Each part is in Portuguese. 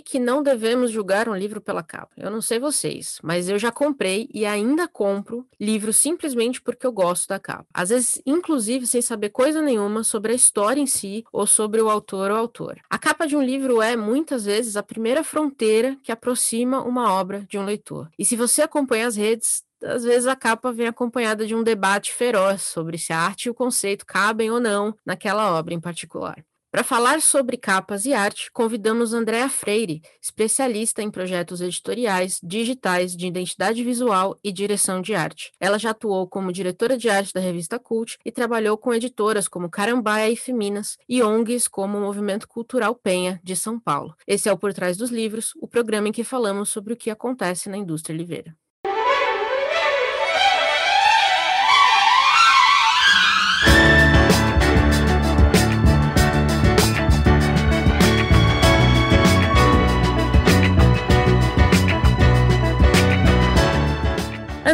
Que não devemos julgar um livro pela capa. Eu não sei vocês, mas eu já comprei e ainda compro livros simplesmente porque eu gosto da capa. Às vezes, inclusive, sem saber coisa nenhuma sobre a história em si ou sobre o autor ou autora. A capa de um livro é, muitas vezes, a primeira fronteira que aproxima uma obra de um leitor. E se você acompanha as redes, às vezes a capa vem acompanhada de um debate feroz sobre se a arte e o conceito cabem ou não naquela obra em particular. Para falar sobre capas e arte, convidamos Andréa Freire, especialista em projetos editoriais, digitais, de identidade visual e direção de arte. Ela já atuou como diretora de arte da revista Cult e trabalhou com editoras como Carambaia e Feminas e ONGs como o Movimento Cultural Penha, de São Paulo. Esse é o Por Trás dos Livros, o programa em que falamos sobre o que acontece na indústria livreira.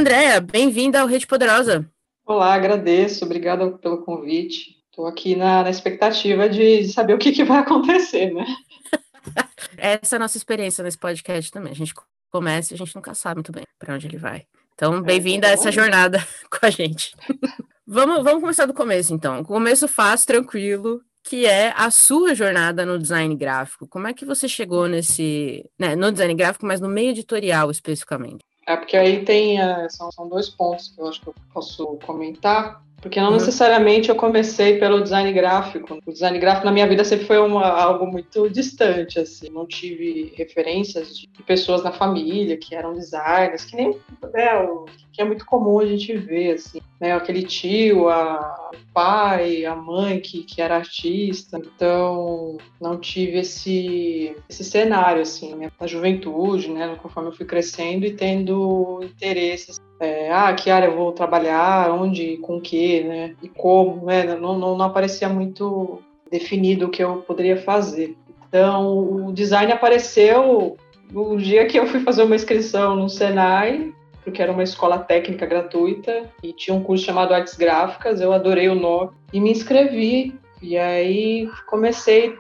Andréa, bem-vinda ao Rede Poderosa. Olá, agradeço, obrigada pelo convite. Estou aqui na, na, expectativa de, saber o que, que vai acontecer, né? Essa é a nossa experiência nesse podcast também. A gente começa e a gente nunca sabe muito bem para onde ele vai. Então, é, bem-vinda é, a essa jornada com a gente. vamos, vamos começar do começo, então. Começo fácil, tranquilo, que é a sua jornada no design gráfico. Como é que você chegou nesse, né, no design gráfico, mas no meio editorial especificamente? É porque aí tem é, são, são dois pontos que eu acho que eu posso comentar. Porque não uhum. necessariamente eu comecei pelo design gráfico. O design gráfico na minha vida sempre foi uma, algo muito distante, assim. Não tive referências de pessoas na família que eram designers, que nem é, o, que é muito comum a gente ver, assim. Né? Aquele tio, a, pai, a mãe que, que era artista. Então, não tive esse, esse cenário, assim, na juventude, né? Conforme eu fui crescendo e tendo interesses é, ah, que área eu vou trabalhar, onde, com que, né, e como, né, não, não, não aparecia muito definido o que eu poderia fazer. Então, o design apareceu no dia que eu fui fazer uma inscrição no Senai, porque era uma escola técnica gratuita e tinha um curso chamado Artes Gráficas, eu adorei o nome e me inscrevi e aí comecei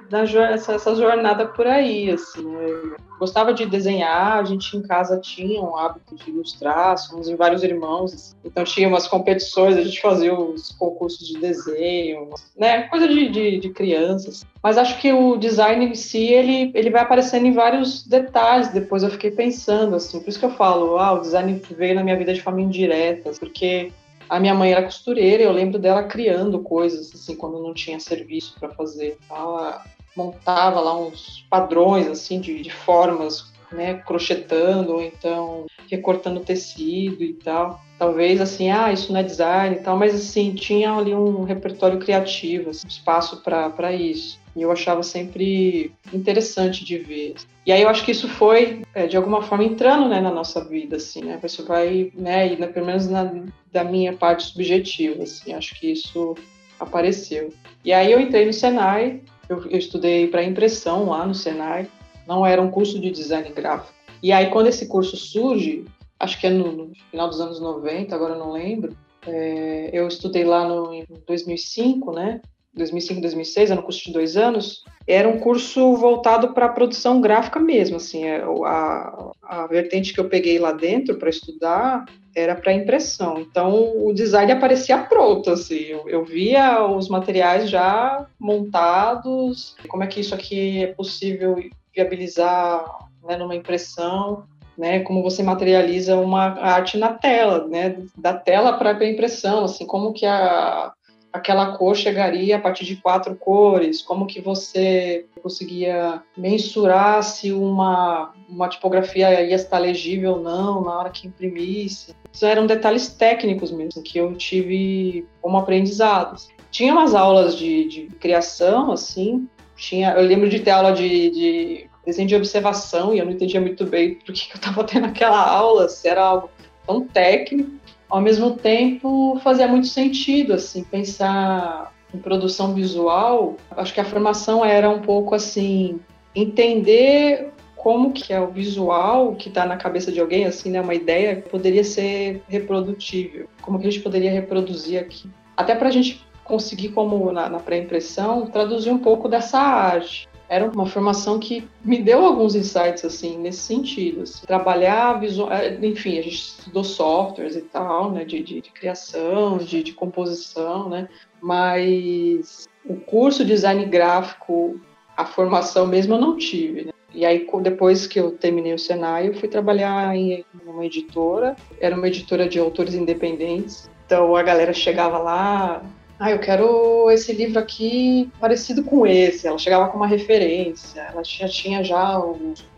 essa, essa jornada por aí, assim. Né? Gostava de desenhar, a gente em casa tinha um hábito de ilustrar, somos em vários irmãos, assim. então tinha umas competições, a gente fazia os concursos de desenho, né, coisa de, de, de crianças. Mas acho que o design em si, ele, ele vai aparecendo em vários detalhes, depois eu fiquei pensando, assim, por isso que eu falo, ah, o design veio na minha vida de forma indireta, porque a minha mãe era costureira, eu lembro dela criando coisas assim quando não tinha serviço para fazer. Ela montava lá uns padrões assim de, de formas, né, crochetando ou então recortando tecido e tal. Talvez assim, ah, isso não é design e tal, mas assim tinha ali um repertório criativo, assim, espaço para isso. E eu achava sempre interessante de ver. E aí eu acho que isso foi, é, de alguma forma, entrando né, na nossa vida, assim, né? Isso vai, né, e na, pelo menos na, da minha parte subjetiva, assim, acho que isso apareceu. E aí eu entrei no Senai, eu, eu estudei para impressão lá no Senai, não era um curso de design gráfico. E aí quando esse curso surge, acho que é no, no final dos anos 90, agora eu não lembro, é, eu estudei lá no, em 2005, né? 2005, 2006, era um curso de dois anos, era um curso voltado para a produção gráfica mesmo, assim, é, a, a vertente que eu peguei lá dentro para estudar era para impressão, então o design aparecia pronto, assim, eu, eu, via os materiais já montados, como é que isso aqui é possível viabilizar né, numa impressão, né, como você materializa uma arte na tela, né, da tela para a impressão, assim, como que a aquela cor chegaria a partir de quatro cores, como que você conseguia mensurar se uma, uma tipografia ia estar legível ou não na hora que imprimisse. Isso eram detalhes técnicos mesmo, que eu tive como aprendizados. Tinha umas aulas de, de criação, assim, tinha, eu lembro de ter aula de, de desenho de observação e eu não entendia muito bem por que eu estava tendo aquela aula, se era algo tão técnico ao mesmo tempo fazia muito sentido assim pensar em produção visual. Acho que a formação era um pouco assim entender como que é o visual que está na cabeça de alguém, assim, né, uma ideia poderia ser reprodutível. Como que a gente poderia reproduzir aqui? Até para a gente conseguir, como na, na pré-impressão, traduzir um pouco dessa arte. Era uma formação que me deu alguns insights assim nesse sentido. Assim. Trabalhar visual, é, enfim, a gente estudou softwares e tal, né, de, de, de criação, de, de, composição, né, mas o curso de design gráfico, a formação mesmo eu não tive. Né? E aí depois que eu terminei o Senai, eu fui trabalhar em uma editora, era uma editora de autores independentes. Então a galera chegava lá, ah, eu quero esse livro aqui parecido com esse. Ela chegava com uma referência, ela já tinha já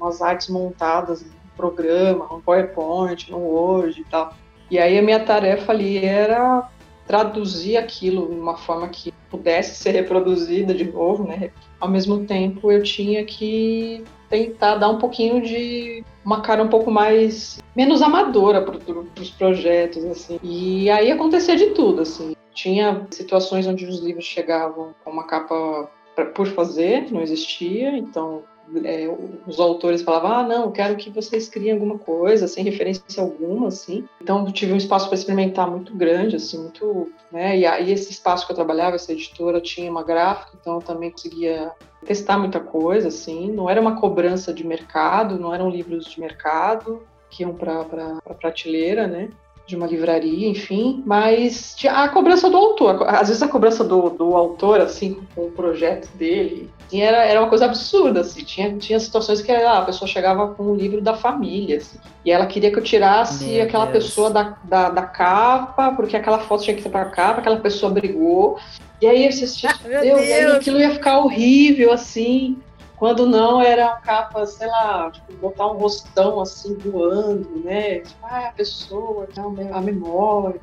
umas artes montadas no programa, no PowerPoint, no Word e tal. E aí a minha tarefa ali era traduzir aquilo de uma forma que pudesse ser reproduzida de novo, né? Ao mesmo tempo, eu tinha que tentar dar um pouquinho de uma cara um pouco mais menos amadora para os projetos assim. E aí acontecia de tudo assim. Tinha situações onde os livros chegavam com uma capa por fazer, não existia, então é, os autores falavam, ah, não, quero que vocês criem alguma coisa, sem referência alguma, assim. Então, tive um espaço para experimentar muito grande, assim, muito, né, e aí esse espaço que eu trabalhava, essa editora, tinha uma gráfica, então eu também conseguia testar muita coisa, assim, não era uma cobrança de mercado, não eram livros de mercado que iam para a prateleira, né, de uma livraria, enfim, mas a cobrança do autor, às vezes a cobrança do, do autor, assim, com o projeto dele, era, era uma coisa absurda, assim, tinha, tinha situações que ah, a pessoa chegava com um livro da família, assim, e ela queria que eu tirasse Meu aquela Deus. pessoa da, da, da, capa, porque aquela foto tinha que ir para capa, aquela pessoa brigou, e aí você assistia, ah, Deus, Deus. aquilo ia ficar horrível, assim, quando não, era capa, sei lá, tipo, botar um rostão assim voando, né? Tipo, ah, a pessoa, a memória.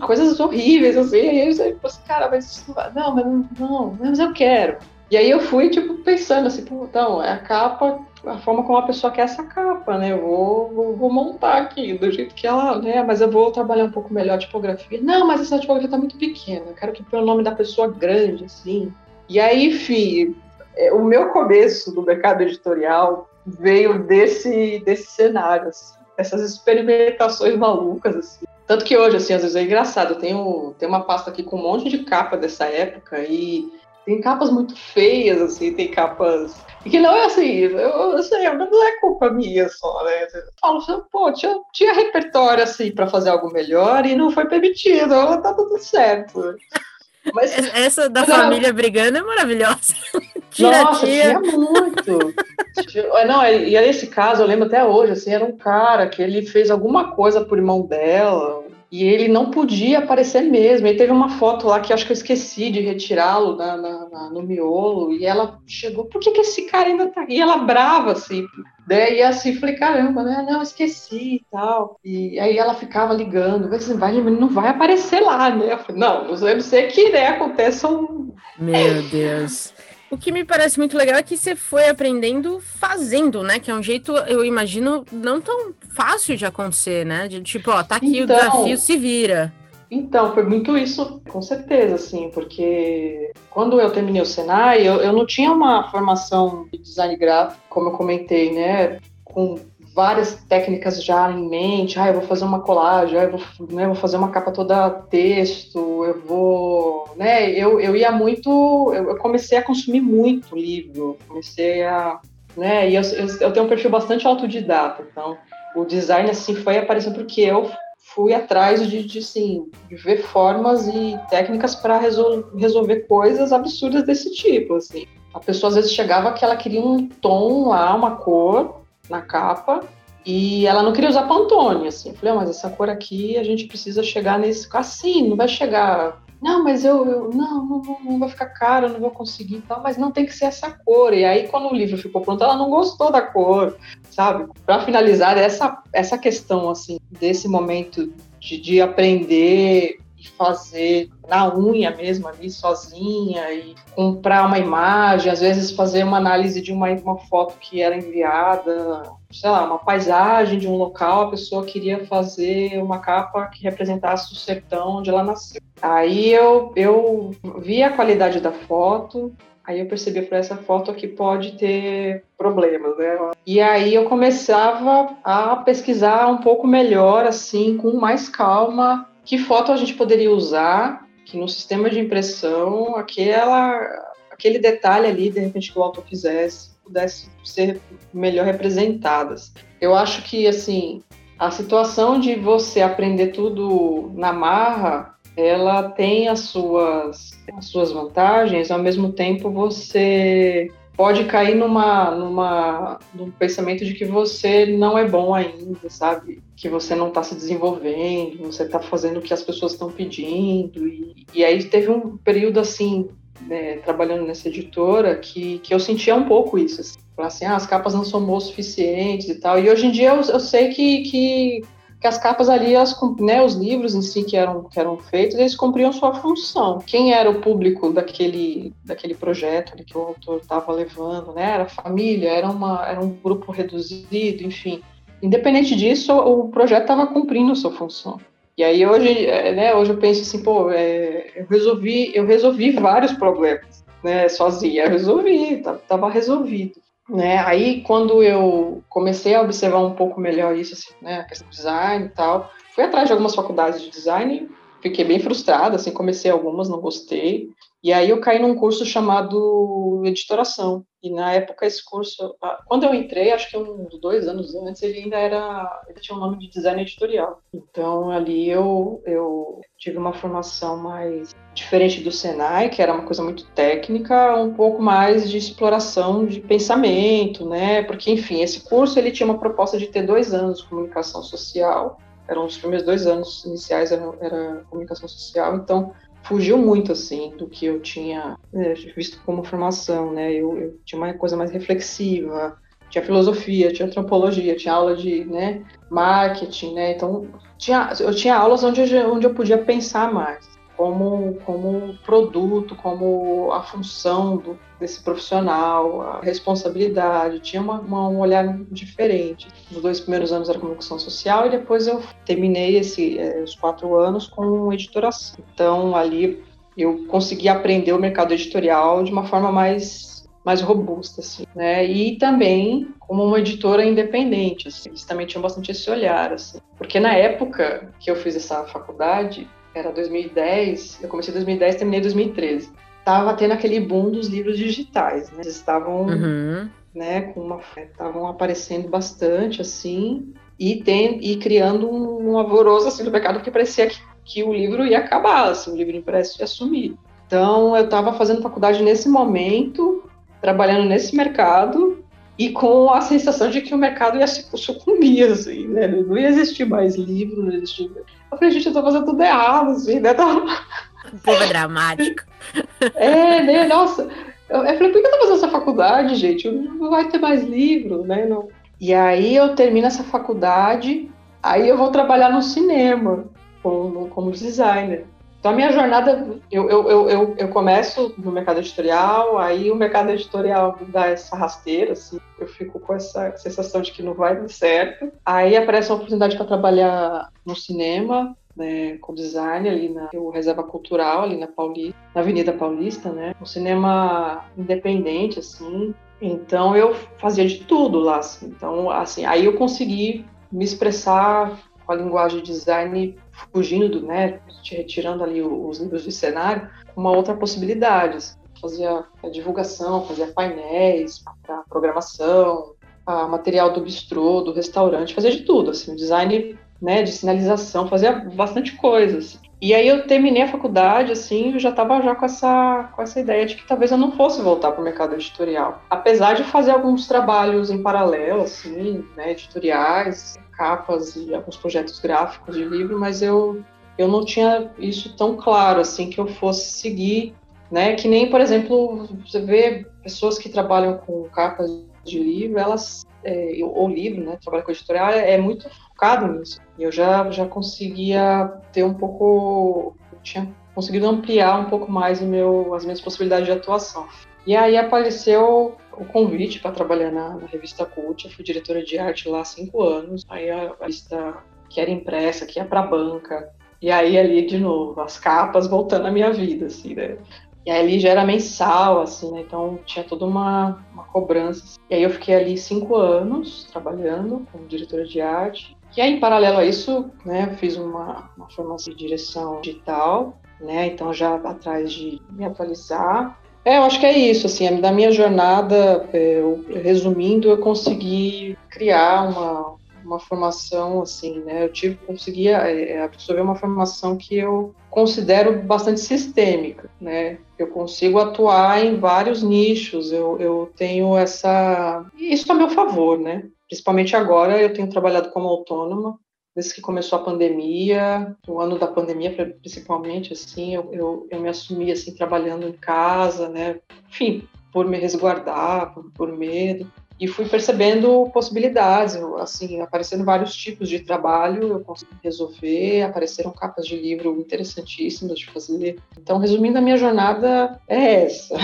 Coisas horríveis, assim. E aí tipo assim, cara, mas não, mas não, mas eu quero. E aí eu fui, tipo, pensando assim, então, é a capa, a forma como a pessoa quer essa capa, né? Eu vou, vou, vou, montar aqui, do jeito que ela, né? Mas eu vou trabalhar um pouco melhor a tipografia. Não, mas essa tipografia tá muito pequena, eu quero que põe o nome da pessoa grande, assim. E aí, enfim, o meu começo do mercado editorial veio desse, desse cenário, assim, essas experimentações malucas, assim. Tanto que hoje, assim, às vezes é engraçado, eu tenho, tenho uma pasta aqui com um monte de capa dessa época e tem capas muito feias, assim, tem capas. E que não é assim, eu, eu sei, não é culpa minha só, né? Eu falo, assim, pô, tinha, tinha repertório, assim, para fazer algo melhor e não foi permitido, tá tudo certo. Mas, Essa da família brigando é maravilhosa. Tira, Nossa, tinha muito. Não, e esse caso, eu lembro até hoje, assim, era um cara que ele fez alguma coisa por irmão dela, e ele não podia aparecer mesmo. E teve uma foto lá que acho que eu esqueci de retirá-lo no miolo. E ela chegou, por que, que esse cara ainda tá aqui? E ela brava, assim. Daí e assim, falei, caramba, né? Não, esqueci e tal. E aí ela ficava ligando, assim, vai, não vai aparecer lá, né? Eu falei, não, eu sei que né, um. Meu Deus. O que me parece muito legal é que você foi aprendendo fazendo, né? Que é um jeito, eu imagino, não tão fácil de acontecer, né? De tipo, ó, tá aqui então, o desafio, se vira. Então, foi muito isso, com certeza, assim, porque quando eu terminei o Senai, eu, eu não tinha uma formação de design gráfico, como eu comentei, né? Com várias técnicas já em mente. Ah, eu vou fazer uma colagem, ah, eu vou, né, vou fazer uma capa toda texto, eu vou. Né, eu, eu ia muito. Eu comecei a consumir muito livro, comecei a. Né, e eu, eu, eu tenho um perfil bastante autodidata, então o design assim foi aparecendo porque eu fui atrás de, de, assim, de ver formas e técnicas para resol resolver coisas absurdas desse tipo, assim. A pessoa às vezes chegava que ela queria um tom lá, uma cor, na capa. E ela não queria usar Pantone, assim. Eu falei, ah, mas essa cor aqui a gente precisa chegar nesse. Assim, não vai chegar. Não, mas eu, eu não, não, não, vai ficar caro, eu não vou conseguir e tal, mas não tem que ser essa cor. E aí, quando o livro ficou pronto, ela não gostou da cor, sabe? Para finalizar, essa, essa questão, assim, desse momento de, de aprender e fazer na unha mesmo ali sozinha e comprar uma imagem, às vezes fazer uma análise de uma, uma foto que era enviada, sei lá, uma paisagem de um local, a pessoa queria fazer uma capa que representasse o sertão onde ela nasceu. Aí eu, eu vi a qualidade da foto, Aí eu percebi por essa foto que pode ter problemas, né? E aí eu começava a pesquisar um pouco melhor, assim, com mais calma, que foto a gente poderia usar, que no sistema de impressão aquela aquele detalhe ali, de repente, que o autor fizesse, pudesse ser melhor representadas. Eu acho que, assim, a situação de você aprender tudo na marra, ela tem as suas, as suas vantagens, ao mesmo tempo você pode cair numa, numa, num pensamento de que você não é bom ainda, sabe? Que você não está se desenvolvendo, você está fazendo o que as pessoas estão pedindo. E, e aí teve um período assim, né, trabalhando nessa editora, que, que eu sentia um pouco isso. Assim, assim ah, as capas não são boas o suficientes e tal. E hoje em dia eu, eu sei que, que que as capas ali, as, né, os livros em si que eram, que eram feitos, eles cumpriam sua função. Quem era o público daquele, daquele projeto que o autor estava levando, né? Era família, era, uma, era um grupo reduzido, enfim. Independente disso, o projeto estava cumprindo sua função. E aí hoje, é, né, hoje eu penso assim, pô, é, eu resolvi, eu resolvi vários problemas, né, sozinha, eu resolvi, estava resolvido. Né? Aí, quando eu comecei a observar um pouco melhor isso, assim, né, a questão do design e tal, fui atrás de algumas faculdades de design, fiquei bem frustrada, assim, comecei algumas, não gostei, e aí eu caí num curso chamado editoração. E na época esse curso, quando eu entrei, acho que uns dois anos antes, ele ainda era, ele tinha o um nome de design editorial. Então ali eu, eu tive uma formação mais diferente do Senai, que era uma coisa muito técnica, um pouco mais de exploração de pensamento, né? Porque enfim, esse curso ele tinha uma proposta de ter dois anos de comunicação social. Eram os primeiros dois anos iniciais era, era comunicação social, então fugiu muito assim do que eu tinha é, visto como formação, né? Eu, eu, tinha uma coisa mais reflexiva, tinha filosofia, tinha antropologia, tinha aula de, né, marketing, né? Então tinha, eu tinha aulas onde onde eu podia pensar mais como, como produto, como a função do, desse profissional, a responsabilidade, tinha uma, uma, um olhar diferente. Nos dois primeiros anos era comunicação social e depois eu terminei esse, é, os quatro anos com editoração. Então ali eu consegui aprender o mercado editorial de uma forma mais mais robusta, assim, né? E também como uma editora independente, assim. Eles também tinham bastante esse olhar, assim. Porque na época que eu fiz essa faculdade, era 2010, eu comecei em 2010 terminei em 2013. Tava tendo aquele boom dos livros digitais, né? Eles estavam, uhum. né, com uma estavam aparecendo bastante assim e tem e criando um, um alvoroço assim no mercado que parecia que, que o livro ia acabar, assim, o livro impresso ia sumir. Então eu estava fazendo faculdade nesse momento, trabalhando nesse mercado e com a sensação de que o mercado ia se sucumbir, assim, né? Não ia existir mais livro, não existia eu falei, gente, eu tô fazendo tudo errado, assim, né? O povo é dramático. é, né? Nossa. Eu, eu falei, por que eu tô fazendo essa faculdade, gente? Não vai ter mais livro, né? Não. E aí eu termino essa faculdade, aí eu vou trabalhar no cinema como, como designer. Então, a minha jornada, eu, eu, eu, eu, começo no mercado editorial, aí o mercado editorial me dá essa rasteira, assim, eu fico com essa sensação de que não vai dar certo. Aí aparece uma oportunidade para trabalhar no cinema, né, com design ali na Reserva Cultural, ali na Paulista, na Avenida Paulista, né, um cinema independente, assim. Então, eu fazia de tudo lá, assim. Então, assim, aí eu consegui me expressar com a linguagem de design fugindo do, né, retirando ali os livros de cenário, uma outra possibilidade. Assim. Fazia divulgação, fazia painéis para programação, material do bistrô, do restaurante, fazia de tudo, assim, design né, de sinalização, fazia bastante coisas. Assim. E aí eu terminei a faculdade, assim, eu já estava já com essa, com essa ideia de que talvez eu não fosse voltar para o mercado editorial. Apesar de fazer alguns trabalhos em paralelo, assim, né, editoriais, capas e alguns projetos gráficos de livro, mas eu, eu não tinha isso tão claro, assim, que eu fosse seguir, né? Que nem, por exemplo, você vê pessoas que trabalham com capas de livro, elas, é, ou livro, né? Trabalham com editorial, é, é muito focado nisso. E eu já, já conseguia ter um pouco, tinha conseguido ampliar um pouco mais o meu, as minhas possibilidades de atuação. E aí apareceu o convite para trabalhar na, na, revista Cult. Eu fui diretora de arte lá há cinco anos. Aí a, revista que era impressa, que ia para banca. E aí ali de novo, as capas voltando à minha vida, assim, né? E aí ali já era mensal, assim, né? Então tinha toda uma, uma cobrança. E aí eu fiquei ali cinco anos trabalhando como diretora de arte. E aí, em paralelo a isso, né, eu fiz uma, uma formação de direção digital, né? Então já atrás de me atualizar É, eu acho que é isso, assim, da minha jornada, é, eu, resumindo, eu consegui criar uma, uma formação, assim, né, eu tive, consegui é, é, absorver uma formação que eu considero bastante sistêmica, né, eu consigo atuar em vários nichos, eu, eu tenho essa, isso a meu favor, né, principalmente agora eu tenho trabalhado como autônoma, desde que começou a pandemia, o ano da pandemia principalmente, assim, eu, eu, eu me assumi, assim, trabalhando em casa, né, enfim, por me resguardar, por, por medo, e fui percebendo possibilidades, assim, aparecendo vários tipos de trabalho, eu consegui resolver, apareceram capas de livro interessantíssimas de fazer. Então, resumindo, a minha jornada é essa.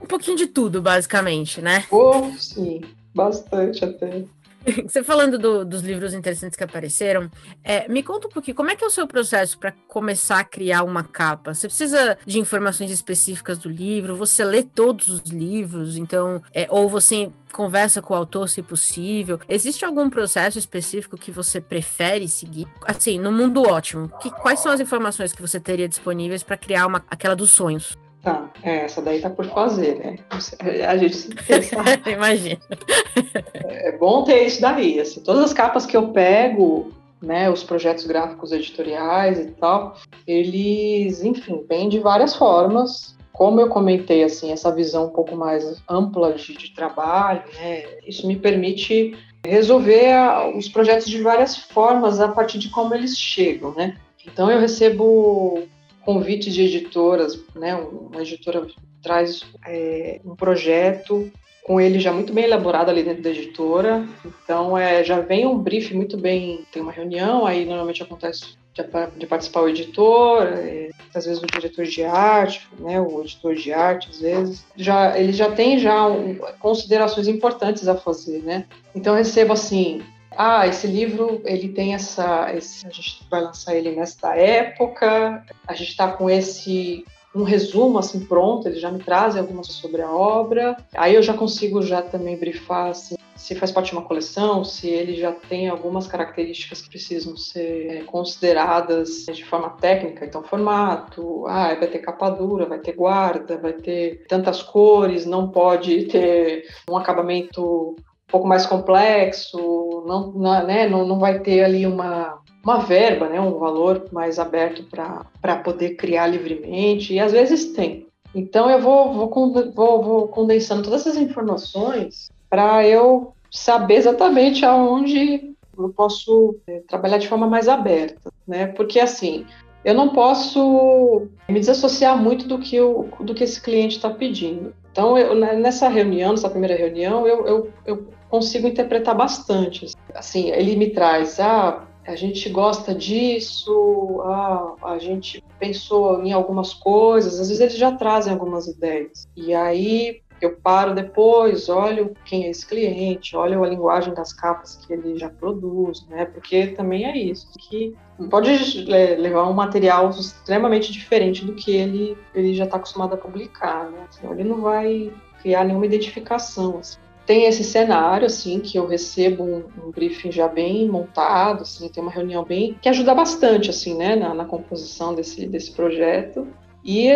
Um pouquinho de tudo, basicamente, né? Oh, sim, bastante até. Você falando do, dos livros interessantes que apareceram, é, me conta um pouquinho, como é que é o seu processo para começar a criar uma capa? Você precisa de informações específicas do livro? Você lê todos os livros? Então, é, ou você conversa com o autor, se possível? Existe algum processo específico que você prefere seguir? Assim, no mundo ótimo, que, quais são as informações que você teria disponíveis para criar uma, aquela dos sonhos? Tá, é, essa daí tá por fazer, né? A gente se Imagina. É bom ter isso daí. Assim, todas as capas que eu pego, né, os projetos gráficos editoriais e tal, eles, enfim, vêm de várias formas. Como eu comentei, assim, essa visão um pouco mais ampla de, de trabalho, né, isso me permite resolver a, os projetos de várias formas a partir de como eles chegam, né? Então eu recebo convite de editoras, né? Uma editora traz é, um projeto com ele já muito bem elaborado ali dentro da editora. Então, é, já vem um brief muito bem. Tem uma reunião, aí normalmente acontece de, de participar o editor, é, às vezes o diretor de arte, né, o editor de arte, às vezes. Já, ele já tem já um, considerações importantes a fazer, né? Então, recebo assim ah, esse livro ele tem essa, esse, a gente vai lançar ele nesta época, a gente está com esse um resumo assim pronto, eles já me trazem algumas sobre a obra. Aí eu já consigo já também brifar assim, se faz parte de uma coleção, se ele já tem algumas características que precisam ser é, consideradas de forma técnica, então formato, ah, vai ter capa dura, vai ter guarda, vai ter tantas cores, não pode ter um acabamento pouco mais complexo, não, né, não, não vai ter ali uma, uma verba, né, um valor mais aberto para poder criar livremente, e às vezes tem. Então eu vou, vou, vou, vou condensando todas essas informações para eu saber exatamente aonde eu posso é, trabalhar de forma mais aberta, né? Porque assim, eu não posso me desassociar muito do que, o, do que esse cliente está pedindo. Então, eu, nessa reunião, nessa primeira reunião, eu, eu, eu consigo interpretar bastante. Assim, ele me traz, ah, a gente gosta disso, ah, a gente pensou em algumas coisas, às vezes eles já trazem algumas ideias. E aí eu paro depois, olho quem é esse cliente, olho a linguagem das capas que ele já produz, né? Porque também é isso, que pode é, levar um material extremamente diferente do que ele, ele já está acostumado a publicar, né? Ele não vai criar nenhuma identificação. Assim tem esse cenário, assim, que eu recebo um, um, briefing já bem montado, assim, tem uma reunião bem... que ajuda bastante, assim, né, na, na composição desse, desse projeto. E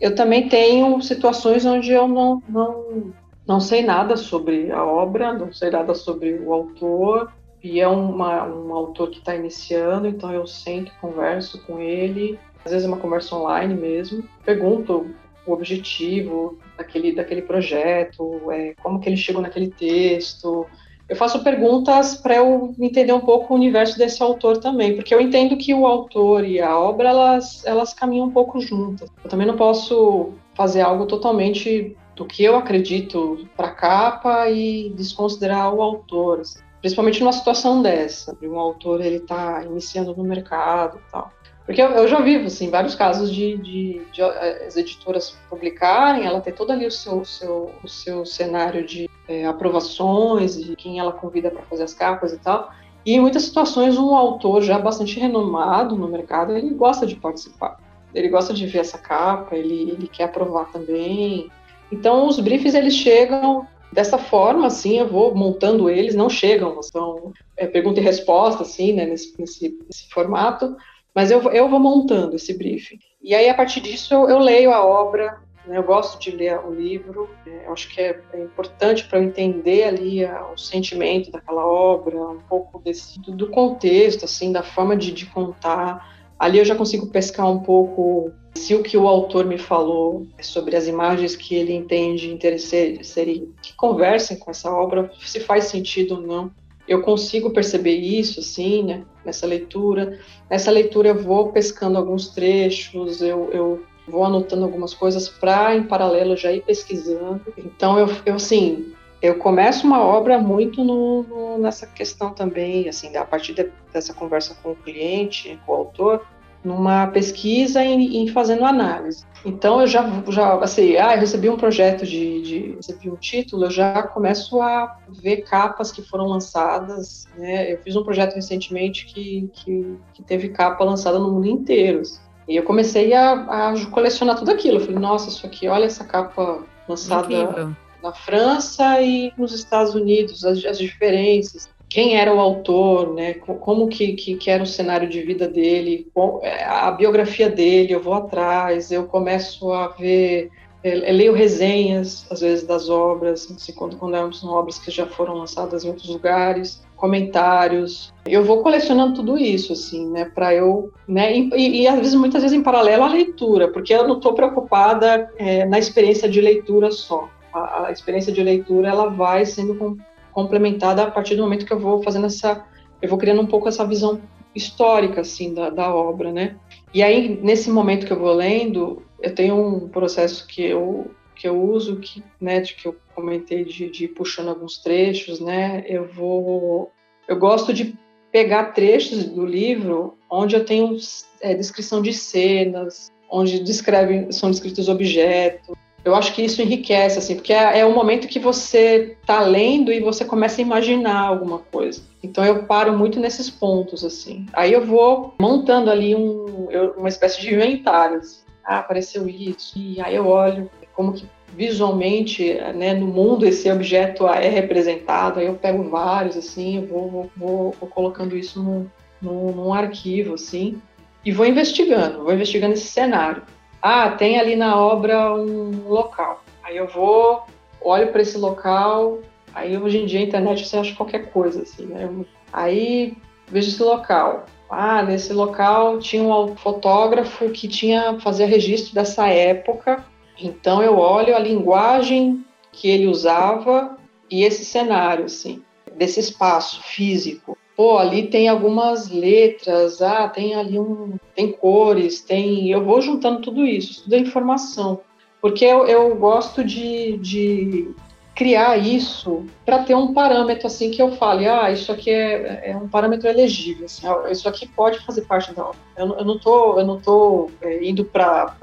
eu também tenho situações onde eu não, não, não sei nada sobre a obra, não sei nada sobre o autor, e é uma, um autor que está iniciando, então eu sento, converso com ele, às vezes é uma conversa online mesmo, pergunto o objetivo daquele, daquele projeto, é, como que ele chegou naquele texto. Eu faço perguntas para eu entender um pouco o universo desse autor também, porque eu entendo que o autor e a obra elas, elas caminham um pouco juntas. Eu também não posso fazer algo totalmente do que eu acredito para a capa e desconsiderar o autor, assim. principalmente numa situação dessa, de um autor ele está iniciando no mercado, tal. Porque eu, eu já vi, assim, vários casos de, de, de, eh, as editoras publicarem, ela ter todo ali o seu, seu, o seu cenário de é, aprovações, de quem ela convida para fazer as capas e tal. E em muitas situações, um autor já bastante renomado no mercado, ele gosta de participar. Ele gosta de ver essa capa, ele, ele quer aprovar também. Então, os briefs, eles chegam dessa forma, assim, eu vou montando eles, não chegam, são é, pergunta e resposta, assim, né, nesse, nesse, nesse formato, mas eu, eu vou montando esse briefing. E aí, a partir disso, eu, eu leio a obra, Né? Eu gosto de ler o livro, é, eu acho que é, é importante para eu entender ali a, o sentimento daquela obra, um pouco desse, do, do contexto, assim, da forma de, de contar. Ali eu já consigo pescar um pouco se o que o autor me falou sobre as imagens que ele entende interessarem, que conversem com essa obra, se faz sentido ou não. Eu consigo perceber isso, assim, né, nessa leitura. Nessa leitura eu vou pescando alguns trechos, eu, eu vou anotando algumas coisas para, em paralelo, já ir pesquisando. Então, eu, eu assim, eu começo uma obra muito no, no, nessa questão também, assim, a partir de, dessa conversa com o cliente, com o autor, numa pesquisa e, e fazendo análise. Então eu já, já assim, ah, eu recebi um projeto de, de, recebi um título, eu já começo a ver capas que foram lançadas, né? Eu fiz um projeto recentemente que, que, que teve capa lançada no mundo inteiro. Assim. E eu comecei a, a, colecionar tudo aquilo. Eu falei, nossa, isso aqui, olha essa capa lançada Incrível. na França e nos Estados Unidos, as, as diferenças quem era o autor, né, como que, que, que, era o cenário de vida dele, é, a biografia dele, eu vou atrás, eu começo a ver, é, eu leio resenhas, às vezes, das obras, assim, quando, quando são obras que já foram lançadas em outros lugares, comentários, eu vou colecionando tudo isso, assim, né, para eu, né, e, e, às vezes, muitas vezes em paralelo à leitura, porque eu não estou preocupada é, na experiência de leitura só, a, a experiência de leitura, ela vai sendo complementada a partir do momento que eu vou fazendo essa, eu vou criando um pouco essa visão histórica assim da, da obra, né? E aí nesse momento que eu vou lendo, eu tenho um processo que eu que eu uso, que, né, de que eu comentei de, de ir puxando alguns trechos, né? Eu vou, eu gosto de pegar trechos do livro onde eu tenho é, descrição de cenas, onde descreve, são descritos objetos, eu acho que isso enriquece, assim, porque é, é o momento que você está lendo e você começa a imaginar alguma coisa. Então eu paro muito nesses pontos, assim. Aí eu vou montando ali um, uma espécie de inventário. Assim. Ah, apareceu isso. E aí eu olho como que visualmente, né, no mundo esse objeto é representado. Aí eu pego vários, assim, eu vou, vou, vou, vou colocando isso num, num, num arquivo, assim, e vou investigando, vou investigando esse cenário. Ah, tem ali na obra um local. Aí eu vou, olho para esse local, aí hoje em dia a internet você acha qualquer coisa, assim, né? Aí vejo esse local. Ah, nesse local tinha um fotógrafo que tinha fazia registro dessa época. Então eu olho a linguagem que ele usava e esse cenário, assim, desse espaço físico pô, ali tem algumas letras, ah, tem ali um, tem cores, tem, eu vou juntando tudo isso, tudo é informação, porque eu, eu gosto de, de criar isso para ter um parâmetro assim que eu fale, ah, isso aqui é, é um parâmetro elegível, assim, isso aqui pode fazer parte da obra. Eu, eu não tô, eu não tô é, indo para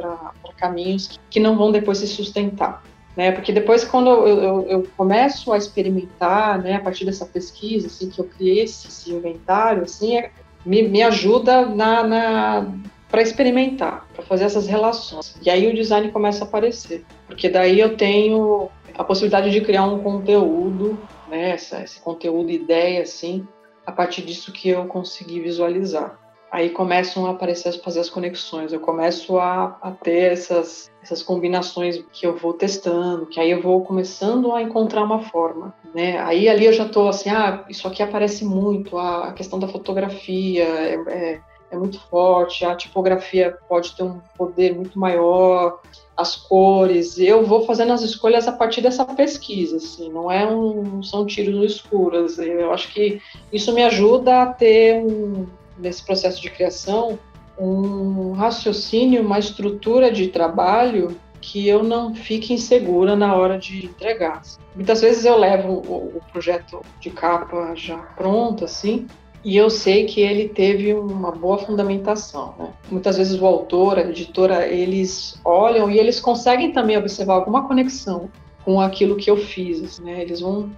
caminhos que não vão depois se sustentar né? Porque depois, quando eu, eu, eu, começo a experimentar, né, a partir dessa pesquisa, assim, que eu criei esse, esse inventário, assim, é, me, me ajuda na, na para experimentar, para fazer essas relações. E aí o design começa a aparecer, porque daí eu tenho a possibilidade de criar um conteúdo, né, essa, esse conteúdo ideia, assim, a partir disso que eu consegui visualizar aí começam a aparecer, fazer as conexões, eu começo a, a, ter essas, essas combinações que eu vou testando, que aí eu vou começando a encontrar uma forma, né? Aí ali eu já estou assim, ah, isso aqui aparece muito, a, a questão da fotografia é, é, é, muito forte, a tipografia pode ter um poder muito maior, as cores, eu vou fazendo as escolhas a partir dessa pesquisa, assim, não é um, são tiros no escuro, assim, eu acho que isso me ajuda a ter um, nesse processo de criação um raciocínio, uma estrutura de trabalho que eu não fique insegura na hora de entregar. Muitas vezes eu levo o, projeto de capa já pronto, assim, e eu sei que ele teve uma boa fundamentação. Né? Muitas vezes o autor, a editora, eles olham e eles conseguem também observar alguma conexão com aquilo que eu fiz. Né? Eles vão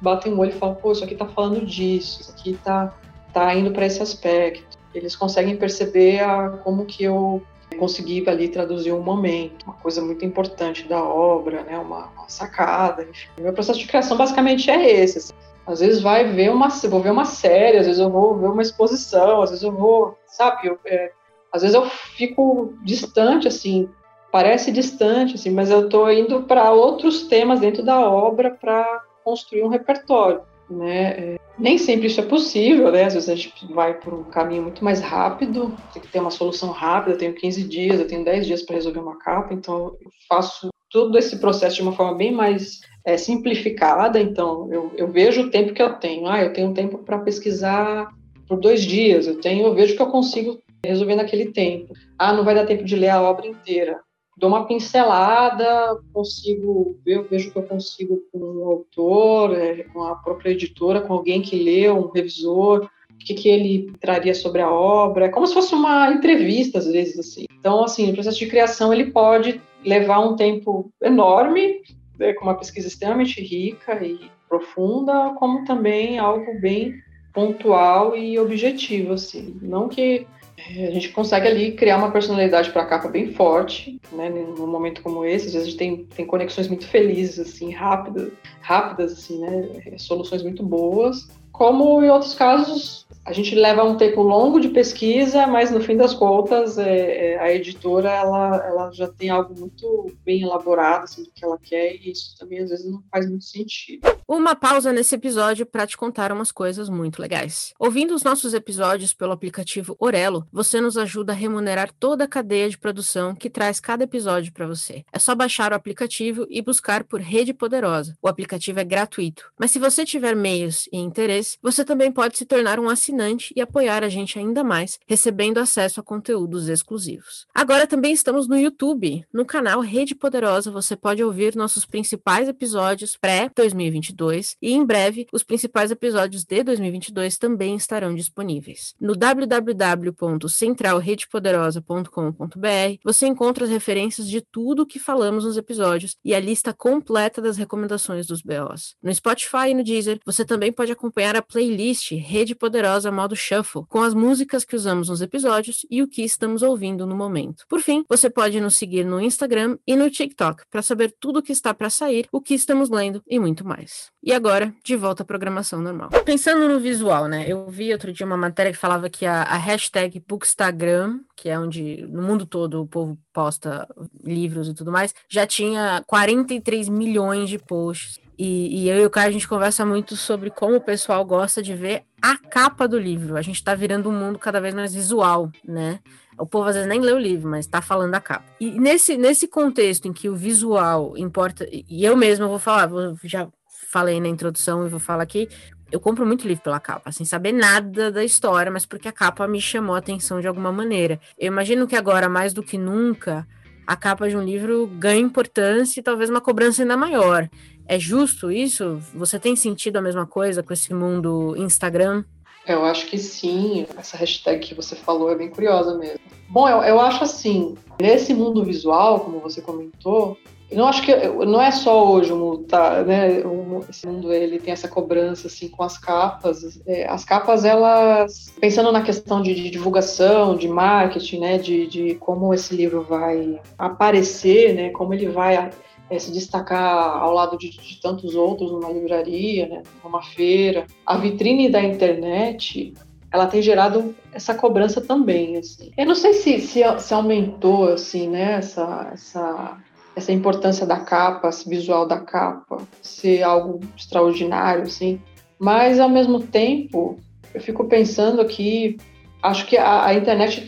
batem o olho e falam, pô, isso aqui está falando disso, isso aqui está está indo para esse aspecto. Eles conseguem perceber a, como que eu consegui ali traduzir um momento, uma coisa muito importante da obra, né, uma, uma sacada. Enfim. O meu processo de criação basicamente é esse. Assim. Às vezes vai ver uma, vou ver uma série, às vezes eu vou ver uma exposição, às vezes eu vou, sabe, eu, é, às vezes eu fico distante assim parece distante, assim, mas eu estou indo para outros temas dentro da obra para construir um repertório. Né? É, nem sempre isso é possível, né? Às vezes a gente vai por um caminho muito mais rápido, tem que ter uma solução rápida, eu tenho 15 dias, eu tenho 10 dias para resolver uma capa, então eu faço todo esse processo de uma forma bem mais é, simplificada, então eu, eu, vejo o tempo que eu tenho. Ah, eu tenho tempo para pesquisar por dois dias, eu tenho, eu vejo que eu consigo resolver naquele tempo. Ah, não vai dar tempo de ler a obra inteira dou uma pincelada, consigo ver, vejo que eu consigo com o autor, é, com a própria editora, com alguém que leu, um revisor, o que, que ele traria sobre a obra, é como se fosse uma entrevista, às vezes, assim. Então, assim, o processo de criação, ele pode levar um tempo enorme, né, com uma pesquisa extremamente rica e profunda, como também algo bem pontual e objetivo, assim. Não que a gente consegue ali criar uma personalidade para a capa bem forte, né? Num momento como esse, às vezes a gente tem, tem conexões muito felizes, assim, rápidas, rápidas, assim, né? Soluções muito boas. Como em outros casos, a gente leva um tempo longo de pesquisa, mas no fim das contas, é, é, a editora ela, ela já tem algo muito bem elaborado assim, do que ela quer, e isso também às vezes não faz muito sentido. Uma pausa nesse episódio para te contar umas coisas muito legais. Ouvindo os nossos episódios pelo aplicativo Orelo, você nos ajuda a remunerar toda a cadeia de produção que traz cada episódio para você. É só baixar o aplicativo e buscar por Rede Poderosa. O aplicativo é gratuito, mas se você tiver meios e interesse, você também pode se tornar um assinante e apoiar a gente ainda mais, recebendo acesso a conteúdos exclusivos. Agora também estamos no YouTube. No canal Rede Poderosa você pode ouvir nossos principais episódios pré-2022 e em breve os principais episódios de 2022 também estarão disponíveis. No www.centralredepoderosa.com.br você encontra as referências de tudo o que falamos nos episódios e a lista completa das recomendações dos BOs. No Spotify e no Deezer você também pode acompanhar a playlist Rede Poderosa modo Shuffle, com as músicas que usamos nos episódios e o que estamos ouvindo no momento. Por fim, você pode nos seguir no Instagram e no TikTok para saber tudo o que está para sair, o que estamos lendo e muito mais. E agora, de volta à programação normal. Pensando no visual, né? Eu vi outro dia uma matéria que falava que a, a hashtag Bookstagram, que é onde no mundo todo o povo posta livros e tudo mais, já tinha 43 milhões de posts. E, e, eu e o Caio, a gente conversa muito sobre como o pessoal gosta de ver a capa do livro. A gente está virando um mundo cada vez mais visual, né? O povo às vezes nem lê o livro, mas está falando da capa. E nesse, nesse contexto em que o visual importa, e eu mesma vou falar, vou, já falei na introdução e vou falar aqui, eu compro muito livro pela capa, sem saber nada da história, mas porque a capa me chamou a atenção de alguma maneira. Eu imagino que agora, mais do que nunca, a capa de um livro ganha importância e talvez uma cobrança ainda maior. É justo isso? Você tem sentido a mesma coisa com esse mundo Instagram? Eu acho que sim. Essa hashtag que você falou é bem curiosa mesmo. Bom, eu, eu acho assim, nesse mundo visual, como você comentou, não acho que não é só hoje o tá, né? esse mundo ele tem essa cobrança assim com as capas. É, as capas elas pensando na questão de, de divulgação, de marketing, né? De, de, como esse livro vai aparecer, né? Como ele vai é, se destacar ao lado de, de, tantos outros numa livraria, né, numa feira. A vitrine da internet, ela tem gerado essa cobrança também, assim. Eu não sei se, se, se aumentou, assim, né, essa, essa, essa importância da capa, esse visual da capa, ser algo extraordinário, assim, mas, ao mesmo tempo, eu fico pensando que acho que a, a internet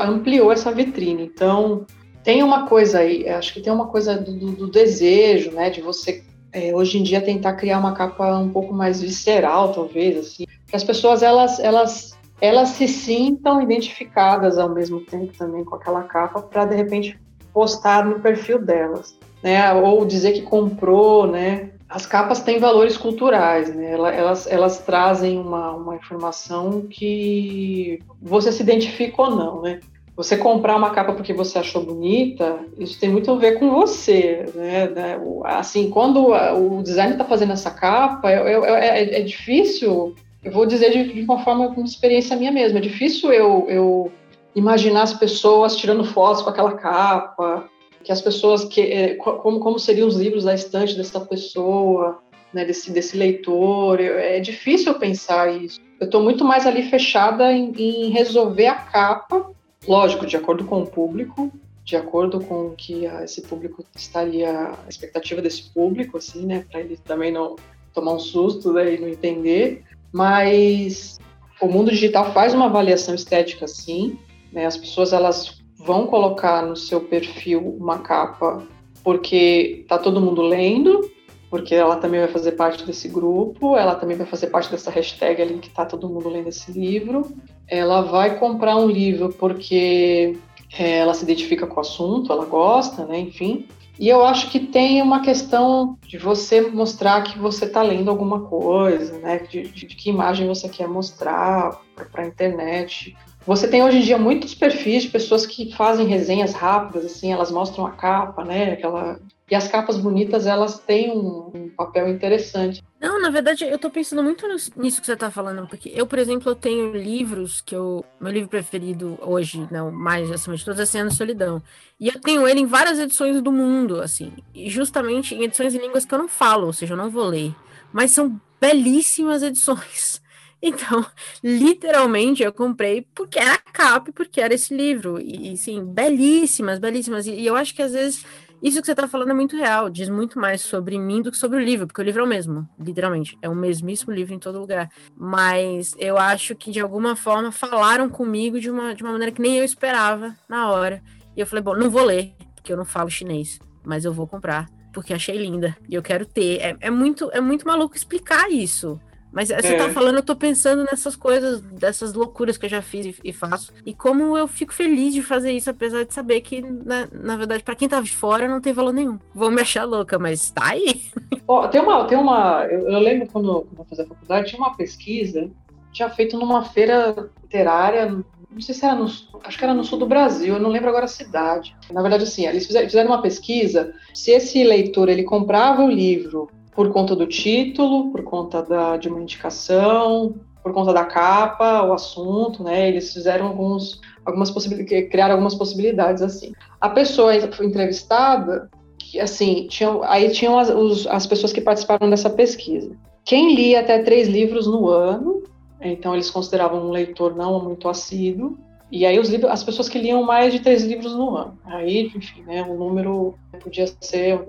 ampliou essa vitrine, então tem uma coisa aí, acho que tem uma coisa do, do, do desejo, né, de você é, hoje em dia tentar criar uma capa um pouco mais visceral, talvez, assim, que as pessoas elas elas elas se sintam identificadas ao mesmo tempo também com aquela capa para de repente postar no perfil delas, né, ou dizer que comprou, né. As capas têm valores culturais, né? Elas, elas trazem uma, uma informação que você se identifica ou não, né? você comprar uma capa porque você achou bonita, isso tem muito a ver com você, né? né? Assim, quando o designer está fazendo essa capa, é, é, é, difícil, eu vou dizer de, de uma forma, uma experiência minha mesma, é difícil eu, eu imaginar as pessoas tirando fotos com aquela capa, que as pessoas, que, é, como, como seriam os livros da estante dessa pessoa, né, desse, desse leitor, é difícil pensar isso. Eu estou muito mais ali fechada em, em resolver a capa lógico, de acordo com o público, de acordo com o que esse público estaria, a expectativa desse público, assim, né, para ele também não tomar um susto né, e não entender. Mas o mundo digital faz uma avaliação estética, sim. Né, as pessoas elas vão colocar no seu perfil uma capa porque está todo mundo lendo, porque ela também vai fazer parte desse grupo, ela também vai fazer parte dessa hashtag ali que está todo mundo lendo esse livro. Ela vai comprar um livro porque é, ela se identifica com o assunto, ela gosta, né? Enfim. E eu acho que tem uma questão de você mostrar que você está lendo alguma coisa, né? De, de, de que imagem você quer mostrar para a internet. Você tem hoje em dia muitos perfis de pessoas que fazem resenhas rápidas, assim, elas mostram a capa, né? Aquela e as capas bonitas, elas têm um, um, papel interessante. Não, na verdade, eu tô pensando muito nisso que você tá falando, porque eu, por exemplo, eu tenho livros que eu. Meu livro preferido hoje, não, mais acima de todos, é Cena Solidão. E eu tenho ele em várias edições do mundo, assim. E justamente em edições em línguas que eu não falo, ou seja, eu não vou ler. Mas são belíssimas edições. Então, literalmente, eu comprei porque era capa, porque era esse livro. E, sim, belíssimas, belíssimas. E, e eu acho que às vezes isso que você está falando é muito real, diz muito mais sobre mim do que sobre o livro, porque o livro é o mesmo, literalmente. É o mesmíssimo livro em todo lugar. Mas eu acho que, de alguma forma, falaram comigo de uma, de uma maneira que nem eu esperava na hora. E eu falei, bom, não vou ler, porque eu não falo chinês, mas eu vou comprar, porque achei linda e eu quero ter. É, é muito, é muito maluco explicar isso. Mas você é. tá falando, eu tô pensando nessas coisas, dessas loucuras que eu já fiz e, faço. E como eu fico feliz de fazer isso, apesar de saber que, na, na verdade, para quem tá de fora, não tem valor nenhum. Vou me achar louca, mas tá aí. Oh, tem uma. Tem uma eu, eu lembro quando, quando eu fazia faculdade, tinha uma pesquisa, tinha feito numa feira literária não sei se era no, acho que era no sul do Brasil, eu não lembro agora a cidade. Na verdade, assim, eles fizeram uma pesquisa se esse leitor ele comprava o livro por conta do título, por conta da, de uma indicação, por conta da capa, o assunto, né? Eles fizeram alguns, algumas possibilidades, criaram algumas possibilidades assim. A pessoa entrevistada, que, assim, tinha, aí tinham as, os, as pessoas que participaram dessa pesquisa. Quem lia até três livros no ano, então eles consideravam um leitor não muito assíduo, e aí os livros, as pessoas que liam mais de três livros no ano. Aí, enfim, né, o número podia ser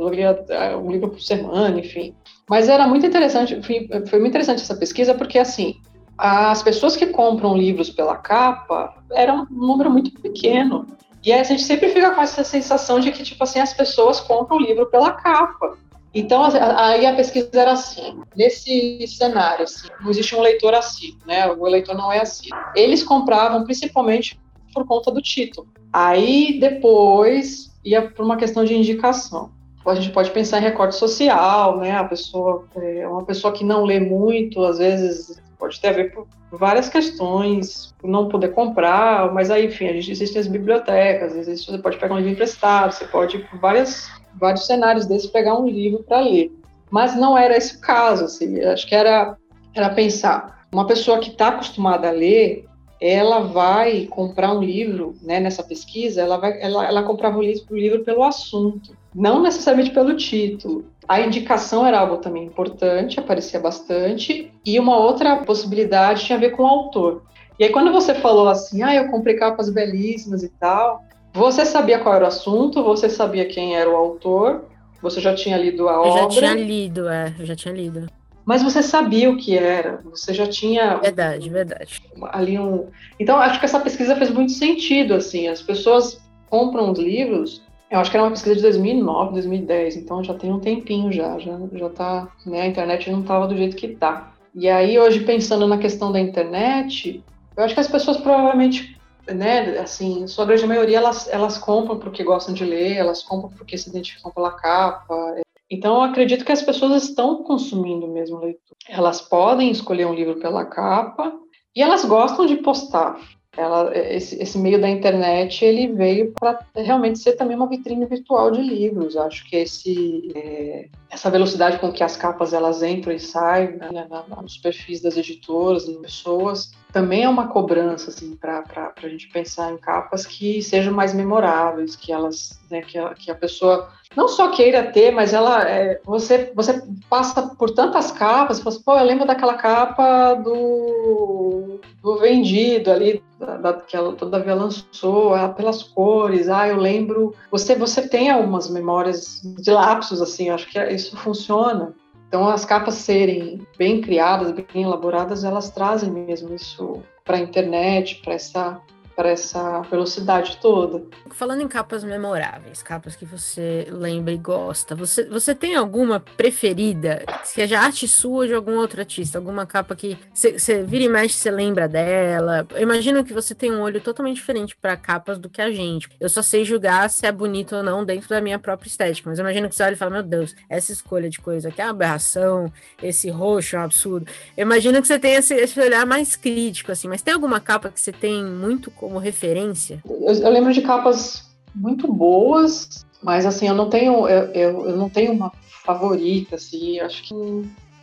é, um livro por semana, enfim. Mas era muito interessante, foi, foi muito interessante essa pesquisa porque assim, as pessoas que compram livros pela capa era um número muito pequeno. E aí a gente sempre fica com essa sensação de que tipo assim as pessoas compram o livro pela capa. Então, aí a pesquisa era assim, nesse cenário, assim, não existe um leitor assíduo, né? O eleitor não é assíduo. Eles compravam principalmente por conta do título. Aí, depois, ia por uma questão de indicação. A gente pode pensar em recorte social, né? A pessoa é uma pessoa que não lê muito, às vezes pode ter a ver por várias questões, não poder comprar, mas aí, enfim, existem as bibliotecas, existe, você pode pegar um livro emprestado, você pode por várias vários cenários desses, pegar um livro para ler. Mas não era esse o caso, assim, acho que era, era pensar, uma pessoa que está acostumada a ler, ela vai comprar um livro, né, nessa pesquisa, ela, vai, ela, ela comprava o livro pelo assunto, não necessariamente pelo título. A indicação era algo também importante, aparecia bastante, e uma outra possibilidade tinha a ver com o autor. E aí, quando você falou assim, ah, eu comprei capas belíssimas e tal, você sabia qual era o assunto, você sabia quem era o autor, você já tinha lido a eu obra. Eu já tinha lido, é, eu já tinha lido. Mas você sabia o que era, você já tinha. Verdade, verdade. Ali um. Então, acho que essa pesquisa fez muito sentido, assim. As pessoas compram os livros. Eu acho que era uma pesquisa de 2009, 2010, então já tem um tempinho já, já, já tá, né, a internet não estava do jeito que tá. E aí hoje pensando na questão da internet, eu acho que as pessoas provavelmente né, assim, sua grande maioria elas, elas compram porque gostam de ler, elas compram porque se identificam pela capa. Então, eu acredito que as pessoas estão consumindo mesmo leitura. Elas podem escolher um livro pela capa e elas gostam de postar. Ela, esse, esse, meio da internet ele veio para realmente ser também uma vitrine virtual de livros. Acho que esse, é, essa velocidade com que as capas elas entram e saem né, nos perfis das editoras, das pessoas, também é uma cobrança assim para a gente pensar em capas que sejam mais memoráveis, que elas, né, que, a, que a pessoa não só queira ter, mas ela, é, você, você passa por tantas capas, você fala assim, pô, eu lembro daquela capa do do, do vendido ali, da, da, que ela todavia lançou, ela, pelas cores, ah, eu lembro. Você, você tem algumas memórias de lapsos, assim, acho que isso funciona. Então, as capas serem bem criadas, bem elaboradas, elas trazem mesmo isso para a internet, para essa para essa velocidade toda. Falando em capas memoráveis, capas que você lembra e gosta, você, você tem alguma preferida, seja arte sua de algum outro artista? Alguma capa que você vira e mexe, você lembra dela? Eu imagino que você tem um olho totalmente diferente para capas do que a gente. Eu só sei julgar se é bonito ou não dentro da minha própria estética, mas eu imagino que você olha e fala: Meu Deus, essa escolha de coisa aqui é uma aberração, esse roxo é um absurdo. Eu imagino que você tem esse, esse olhar mais crítico, assim, mas tem alguma capa que você tem muito como referência? Eu, eu, lembro de capas muito boas, mas assim, eu não tenho, eu, eu, eu não tenho uma favorita, assim, acho que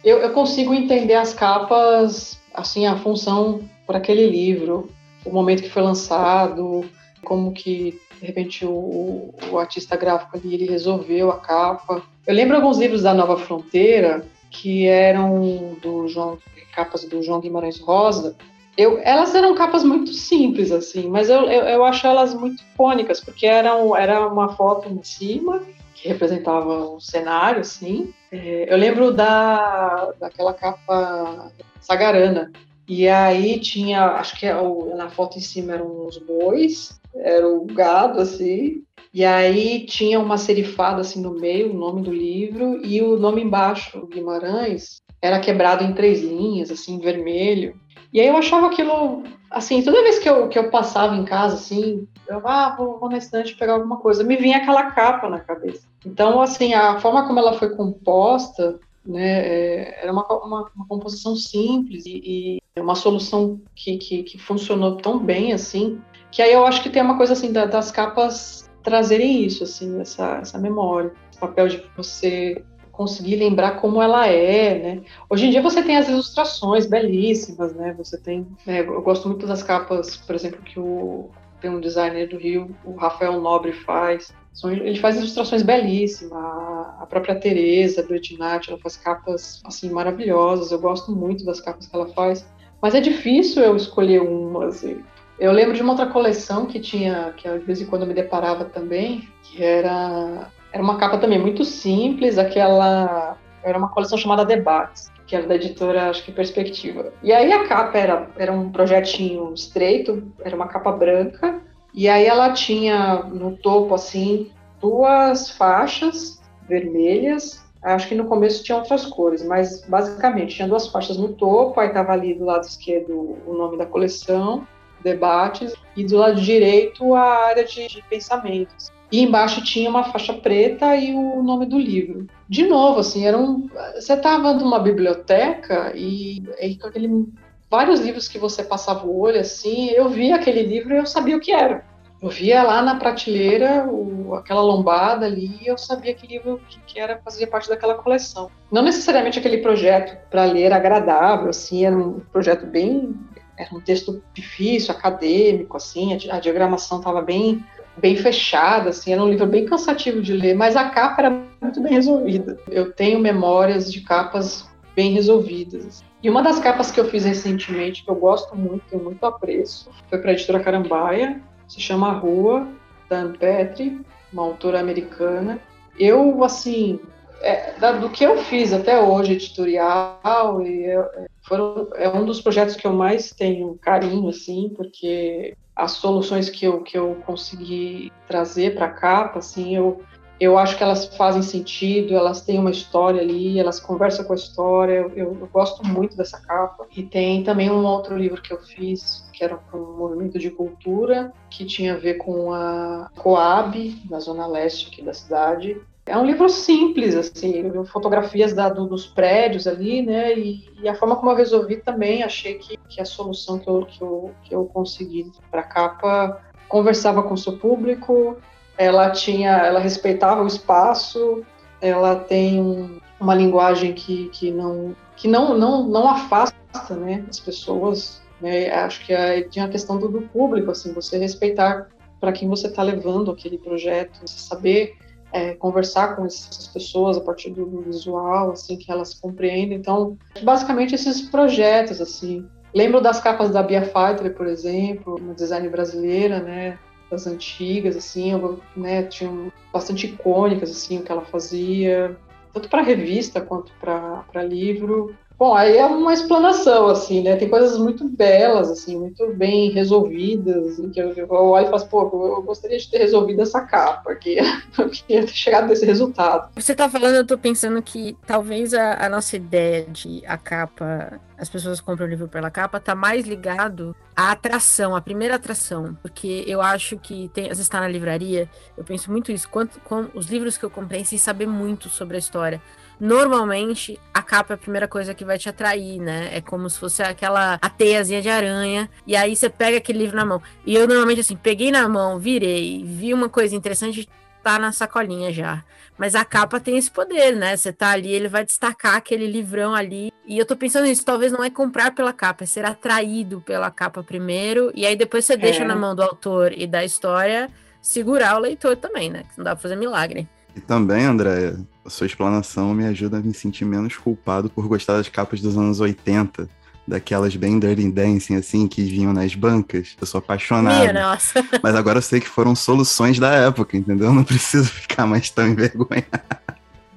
eu, eu consigo entender as capas, assim, a função por aquele livro, o momento que foi lançado, como que de repente o, o, artista gráfico ali ele resolveu a capa. Eu lembro alguns livros da Nova Fronteira que eram do João capas do João Guimarães Rosa eu, elas eram capas muito simples, assim, mas eu, eu, eu acho elas muito icônicas, porque eram, era uma foto em cima, que representava um cenário, assim. É, eu lembro da, daquela capa sagarana, e aí tinha, acho que é na foto em cima eram os bois, era o gado, assim, e aí tinha uma serifada, assim, no meio, o nome do livro, e o nome embaixo, Guimarães, era quebrado em três linhas, assim, vermelho. E aí eu achava aquilo, assim, toda vez que eu, que eu passava em casa, assim, eu, ah, vou, vou na estante pegar alguma coisa, me vinha aquela capa na cabeça. Então, assim, a forma como ela foi composta, né, é, era uma, uma, uma, composição simples e, e uma solução que, que, que, funcionou tão bem, assim, que aí eu acho que tem uma coisa, assim, da, das capas trazerem isso, assim, essa, essa memória, esse papel de você conseguir lembrar como ela é, né? Hoje em dia você tem as ilustrações belíssimas, né? Você tem, né, eu gosto muito das capas, por exemplo, que o tem um designer do Rio, o Rafael Nobre faz. Ele faz ilustrações belíssimas. A própria Teresa do ela faz capas assim maravilhosas. Eu gosto muito das capas que ela faz. Mas é difícil eu escolher uma. Assim. Eu lembro de uma outra coleção que tinha, que de vez em quando eu me deparava também, que era era uma capa também muito simples, aquela. Era uma coleção chamada Debates, que era da editora, acho que Perspectiva. E aí a capa era, era um projetinho estreito, era uma capa branca, e aí ela tinha no topo, assim, duas faixas vermelhas. Acho que no começo tinha outras cores, mas basicamente tinha duas faixas no topo, aí estava ali do lado esquerdo o nome da coleção, debates, e do lado direito a área de, de pensamentos e embaixo tinha uma faixa preta e o nome do livro. De novo, assim, era um, você estava numa biblioteca e, e com aquele, vários livros que você passava o olho, assim, eu via aquele livro e eu sabia o que era. Eu via lá na prateleira o, aquela lombada ali e eu sabia que livro que, que era fazia parte daquela coleção. Não necessariamente aquele projeto para ler agradável, assim, era um projeto bem era um texto difícil, acadêmico, assim, a, a diagramação estava bem bem fechada, assim, era um livro bem cansativo de ler, mas a capa era muito bem resolvida. Eu tenho memórias de capas bem resolvidas. E uma das capas que eu fiz recentemente, que eu gosto muito, tenho muito apreço, foi para a editora Carambaia, se chama Rua, da Anne Petri, uma autora americana. Eu, assim, é, do que eu fiz até hoje, editorial, e é, foram, é um dos projetos que eu mais tenho carinho, assim, porque as soluções que eu, que eu consegui trazer para a capa, assim, eu, eu acho que elas fazem sentido, elas têm uma história ali, elas conversam com a história, eu, eu, eu gosto muito dessa capa. E tem também um outro livro que eu fiz, que era para um movimento de cultura, que tinha a ver com a Coab, na zona leste aqui da cidade, é um livro simples, assim, fotografias da, do, dos prédios ali, né? E, e, a forma como eu resolvi também, achei que, que a solução que eu, que eu, que eu consegui para a capa conversava com o seu público, ela tinha, ela respeitava o espaço, ela tem um, uma linguagem que, que não que não, não, não afasta, né, as pessoas, né? Acho que é, tinha a questão do, do público, assim, você respeitar para quem você está levando aquele projeto, saber é, conversar com essas pessoas a partir do visual, assim, que elas compreendem. Então, basicamente esses projetos, assim, Lembro das capas da Bia Fighter, por exemplo, uma design brasileira, né? Das antigas, assim, né, tinham bastante icônicas, assim, o que ela fazia, tanto para revista quanto para livro. Bom, aí é uma explanação, assim, né? Tem coisas muito belas, assim, muito bem resolvidas, em que eu, eu olho e faço, pô, eu gostaria de ter resolvido essa capa, eu queria ter chegado nesse resultado. Você tá falando, eu tô pensando que talvez a, a nossa ideia de a capa, as pessoas compram o livro pela capa, tá mais ligado à atração, à primeira atração, porque eu acho que tem, às vezes tá na livraria, eu penso muito isso, quanto, com os livros que eu comprei sem saber muito sobre a história, normalmente a capa é a primeira coisa que vai te atrair, né? É como se fosse aquela a teiazinha de aranha, e aí você pega aquele livro na mão. E eu normalmente assim, peguei na mão, virei, vi uma coisa interessante, tá na sacolinha já. Mas a capa tem esse poder, né? Você tá ali, ele vai destacar aquele livrão ali. E eu tô pensando nisso, talvez não é comprar pela capa, é ser atraído pela capa primeiro, e aí depois você é. deixa na mão do autor e da história segurar o leitor também, né? Que não dá pra fazer milagre. E também, André, a sua explanação me ajuda a me sentir menos culpado por gostar das capas dos anos 80, daquelas bem dirty dancing, assim, que vinham nas bancas. Eu sou apaixonado. Minha nossa. Mas agora eu sei que foram soluções da época, entendeu? Não preciso ficar mais tão envergonhado.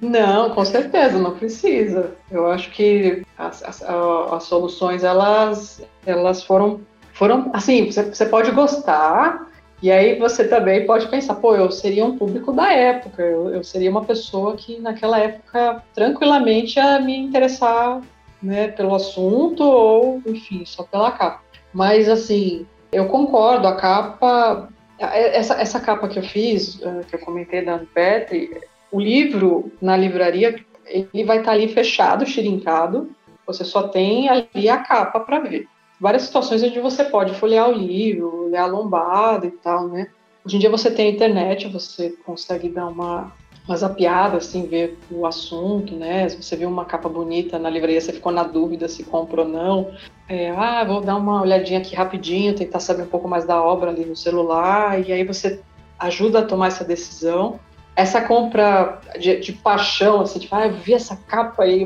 Não, com certeza, não precisa. Eu acho que as, as, as soluções, elas, elas foram, foram assim, você, você pode gostar, e aí você também pode pensar, pô, eu seria um público da época, eu, eu seria uma pessoa que naquela época tranquilamente ia me interessar né, pelo assunto ou, enfim, só pela capa. Mas, assim, eu concordo, a capa, essa, essa capa que eu fiz, eh, que eu comentei da Petri, o livro na livraria, ele vai estar ali fechado, xirincado, você só tem ali a capa para ver várias situações onde você pode folhear o livro, olhar a lombada e tal, né? Hoje em dia você tem a internet, você consegue dar uma, uma zapiada, assim, ver o assunto, né? Se você viu uma capa bonita na livraria, você ficou na dúvida se compra ou não. É, ah, vou dar uma olhadinha aqui rapidinho, tentar saber um pouco mais da obra ali no celular, e aí você ajuda a tomar essa decisão. Essa compra de, de paixão, assim, tipo, ah, eu vi essa capa aí,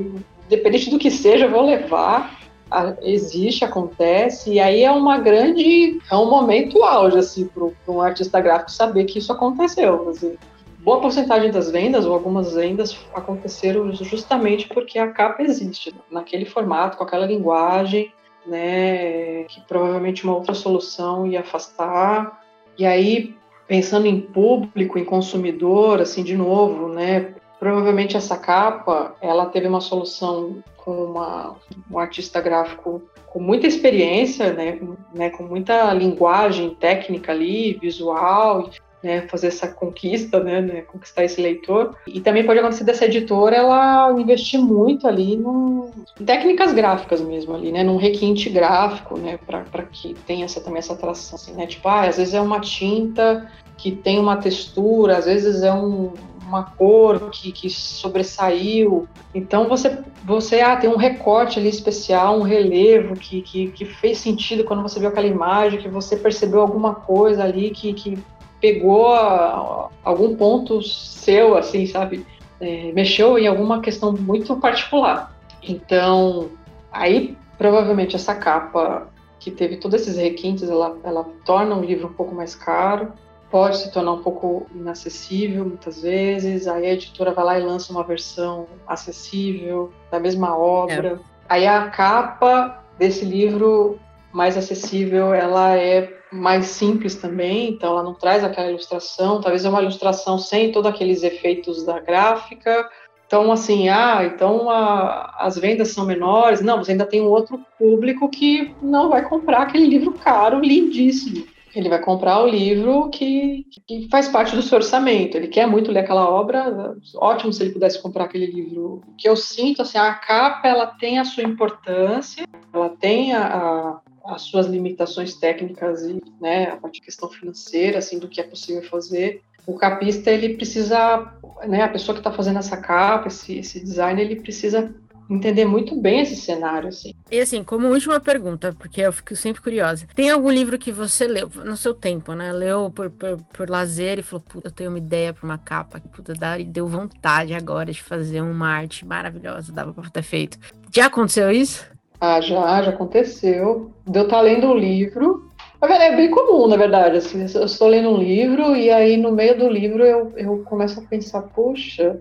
independente do que seja, eu vou levar existe, acontece, e aí é uma grande, é um momento auge, assim, para um artista gráfico saber que isso aconteceu, assim. Boa porcentagem das vendas, ou algumas vendas, aconteceram justamente porque a capa existe, naquele formato, com aquela linguagem, né, que provavelmente uma outra solução ia afastar, e aí, pensando em público, em consumidor, assim, de novo, né, provavelmente essa capa, ela teve uma solução com uma, um artista gráfico com muita experiência, né, né, com muita linguagem técnica ali, visual, né, fazer essa conquista, né, né, conquistar esse leitor. E também pode acontecer dessa editora ela investir muito ali em técnicas gráficas mesmo ali, né, num requinte gráfico, né, para que tenha essa, também essa atração, assim, né, tipo, ah, às vezes é uma tinta que tem uma textura, às vezes é um, uma cor que, que sobressaiu. Então você, você ah, tem um recorte ali especial, um relevo que, que, que fez sentido quando você viu aquela imagem, que você percebeu alguma coisa ali que, que pegou a, algum ponto seu, assim, sabe? É, mexeu em alguma questão muito particular. Então, aí provavelmente essa capa que teve todos esses requintes, ela, ela torna o livro um pouco mais caro pode se tornar um pouco inacessível muitas vezes. Aí a editora vai lá e lança uma versão acessível da mesma obra. É. Aí a capa desse livro mais acessível, ela é mais simples também, então ela não traz aquela ilustração, talvez é uma ilustração sem todos aqueles efeitos da gráfica. Então, assim, ah, então a, as vendas são menores. Não, você ainda tem um outro público que não vai comprar aquele livro caro, lindíssimo. Ele vai comprar o livro que, que, faz parte do seu orçamento. Ele quer muito ler aquela obra. Ótimo se ele pudesse comprar aquele livro. O que eu sinto, assim, a capa ela tem a sua importância, ela tem a, a, as suas limitações técnicas e, né, a parte de questão financeira, assim, do que é possível fazer. O capista ele precisa, né, a pessoa que está fazendo essa capa, esse, esse design, ele precisa entender muito bem esse cenário, assim. E assim, como última pergunta, porque eu fico sempre curiosa. Tem algum livro que você leu no seu tempo, né? Leu por, por, por lazer e falou, puta, eu tenho uma ideia para uma capa que puta, dá, e deu vontade agora de fazer uma arte maravilhosa, dava para ter feito. Já aconteceu isso? Ah, já, já aconteceu. Eu estar tá lendo um livro. É bem comum, na verdade. Assim, eu estou lendo um livro e aí no meio do livro eu, eu começo a pensar, poxa,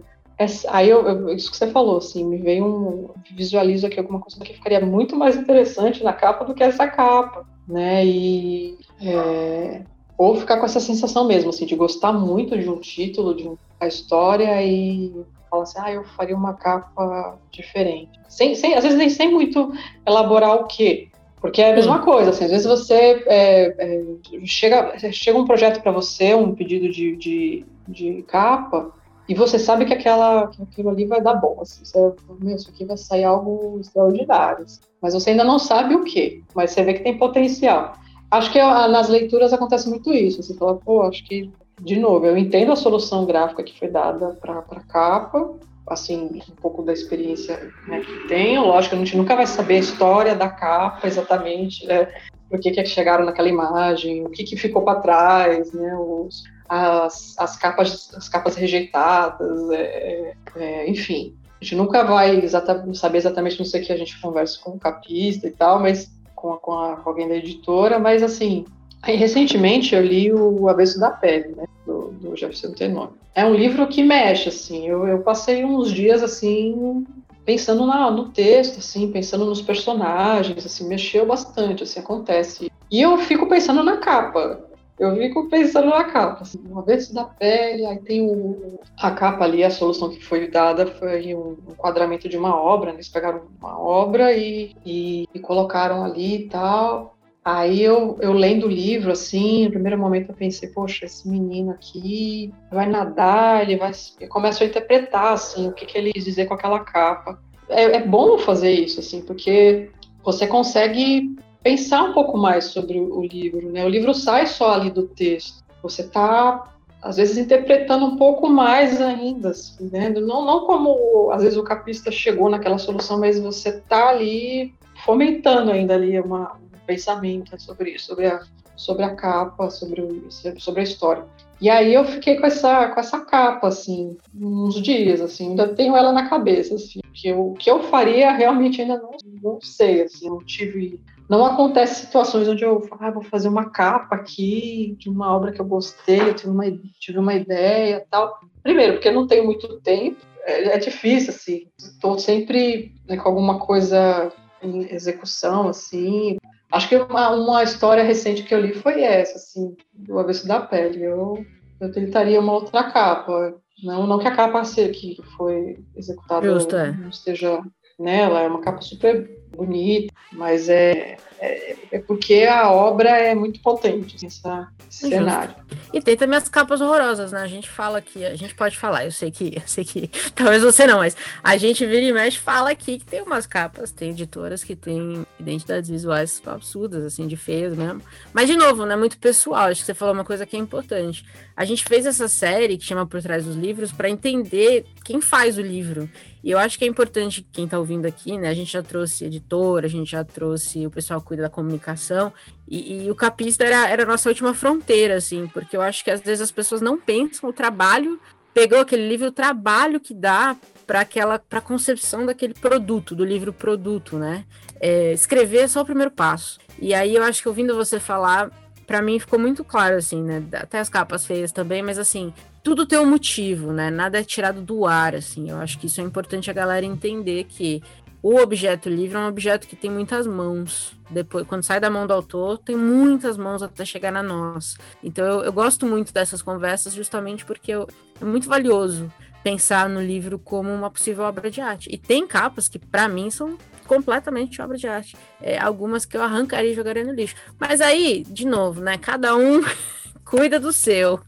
aí eu, eu, isso que você falou, assim, me veio um. Visualizo aqui alguma coisa que ficaria muito mais interessante na capa do que essa capa, né? E. É, ou ficar com essa sensação mesmo, assim, de gostar muito de um título, de uma história e falar assim, ah, eu faria uma capa diferente. Sem, sem, às vezes nem sem muito elaborar o quê. Porque é a mesma coisa, assim, às vezes você é, é, chega, chega um projeto para você, um pedido de, de, de capa, e você sabe que, aquela, que aquilo ali vai dar bom, assim, você, meu, isso aqui vai sair algo extraordinário, assim. mas você ainda não sabe o que, mas você vê que tem potencial. Acho que nas leituras acontece muito isso, você fala, pô, acho que, de novo, eu entendo a solução gráfica que foi dada para a capa, assim, um pouco da experiência né, que tenho, lógico, a gente nunca vai saber a história da capa exatamente, né, por que, que chegaram naquela imagem, o que, que ficou para trás, né, os, as, as, capas, as capas rejeitadas, é, é, enfim. A gente nunca vai exata, saber exatamente, não sei que a gente conversa com o capista e tal, mas com, a, com, a, com alguém da editora, mas assim, recentemente eu li o Avesso da Pele, né, do, do Jefferson Tenor. É um livro que mexe, assim, eu, eu passei uns dias, assim, pensando na, no texto, assim, pensando nos personagens, assim, mexeu bastante, assim, acontece. E eu fico pensando na capa, eu fico pensando na capa, assim, uma vez da pele, aí tem o, a capa ali, a solução que foi dada foi um enquadramento de uma obra, né? eles pegaram uma obra e, e, e colocaram ali e tal. Aí eu, eu lendo o livro, assim, no primeiro momento eu pensei, poxa, esse menino aqui vai nadar, ele vai. Eu começo a interpretar, assim, o que, que ele quis dizer com aquela capa. É, é bom fazer isso, assim, porque você consegue pensar um pouco mais sobre o livro, né? O livro sai só ali do texto. Você está às vezes interpretando um pouco mais ainda, assim, né? Não, não como às vezes o capista chegou naquela solução, mas você está ali fomentando ainda ali uma, um pensamento sobre isso, sobre a, sobre a capa, sobre, o, sobre a história. E aí eu fiquei com essa, com essa capa, assim, uns dias, assim, ainda tenho ela na cabeça, assim, que o que eu faria realmente ainda não, não sei, assim, não tive não acontece situações onde eu ah, vou fazer uma capa aqui de uma obra que eu gostei, eu tive uma, tive uma ideia tal. Primeiro, porque eu não tenho muito tempo, é, é difícil, assim. Estou sempre né, com alguma coisa em execução, assim. Acho que uma, uma história recente que eu li foi essa, assim, do avesso da pele. Eu, eu tentaria uma outra capa. Não, não que a capa que foi executada Justo, é. não esteja nela, é uma capa super bonita, mas é, é, é, porque a obra é muito potente, assim, essa, esse cenário. E tem também as capas horrorosas, né? A gente fala aqui, a gente pode falar, eu sei que, eu sei que talvez você não, mas a gente vira e mexe fala aqui que tem umas capas, tem editoras que têm identidades visuais absurdas, assim, de feias mesmo. Mas, de novo, não é muito pessoal, acho que você falou uma coisa que é importante. A gente fez essa série que chama Por Trás dos Livros para entender quem faz o livro. E eu acho que é importante quem está ouvindo aqui, né? A gente já trouxe editor, a gente já trouxe o pessoal que cuida da comunicação, e, e, o capista era, era a nossa última fronteira, assim, porque eu acho que às vezes as pessoas não pensam o trabalho, pegou aquele livro, o trabalho que dá para aquela para concepção daquele produto, do livro produto, né? É, escrever é só o primeiro passo. E aí eu acho que ouvindo você falar, para mim ficou muito claro, assim, né? Até as capas feias também, mas assim, tudo tem um motivo, né? Nada é tirado do ar, assim. Eu acho que isso é importante a galera entender que o objeto livre é um objeto que tem muitas mãos. Depois, quando sai da mão do autor, tem muitas mãos até chegar na nossa. Então eu, eu gosto muito dessas conversas justamente porque eu, é muito valioso pensar no livro como uma possível obra de arte. E tem capas que, para mim, são completamente obra de arte. É, algumas que eu arrancaria e jogaria no lixo. Mas aí, de novo, né? Cada um cuida do seu.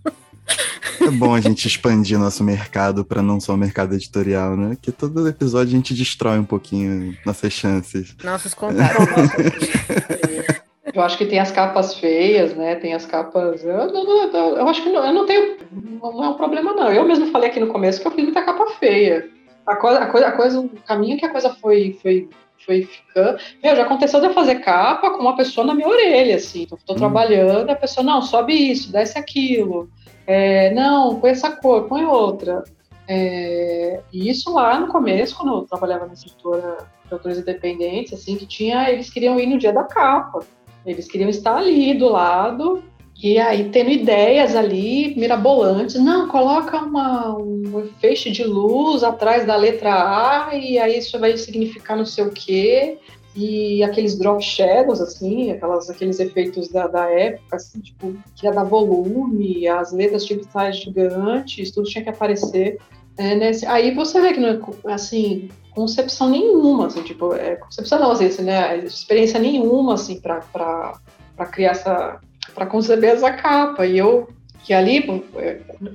É bom a gente expandir nosso mercado para não só o mercado editorial, né? Que todo episódio a gente destrói um pouquinho nossas chances. Nossos contatos. eu acho que tem as capas feias, né? Tem as capas. Eu, eu, eu, eu acho que não, eu não tenho. Não é um problema, não. Eu mesmo falei aqui no começo que eu fiz muita capa feia. A coisa, a coisa, a coisa o caminho que a coisa foi, foi foi ficando. Meu, já aconteceu de eu fazer capa com uma pessoa na minha orelha, assim. Tô, tô hum. trabalhando, a pessoa, não, sobe isso, desce aquilo. É, não, põe essa cor, põe outra. É, e isso lá no começo, quando eu trabalhava na editora de autores independentes, assim, que tinha, eles queriam ir no dia da capa. Eles queriam estar ali do lado e aí tendo ideias ali mirabolantes. Não, coloca uma, um feixe de luz atrás da letra A e aí isso vai significar não sei o quê e aqueles drop shadows, assim, aquelas, aqueles efeitos da, da época, assim, tipo, que ia dar volume, as letras tinham que estar gigantes, tudo tinha que aparecer. É, nesse, aí você vê que não é, assim, concepção nenhuma, assim, tipo, é, concepção não, assim, assim, né, experiência nenhuma, assim, para criar essa, para conceber essa capa, e eu, que ali,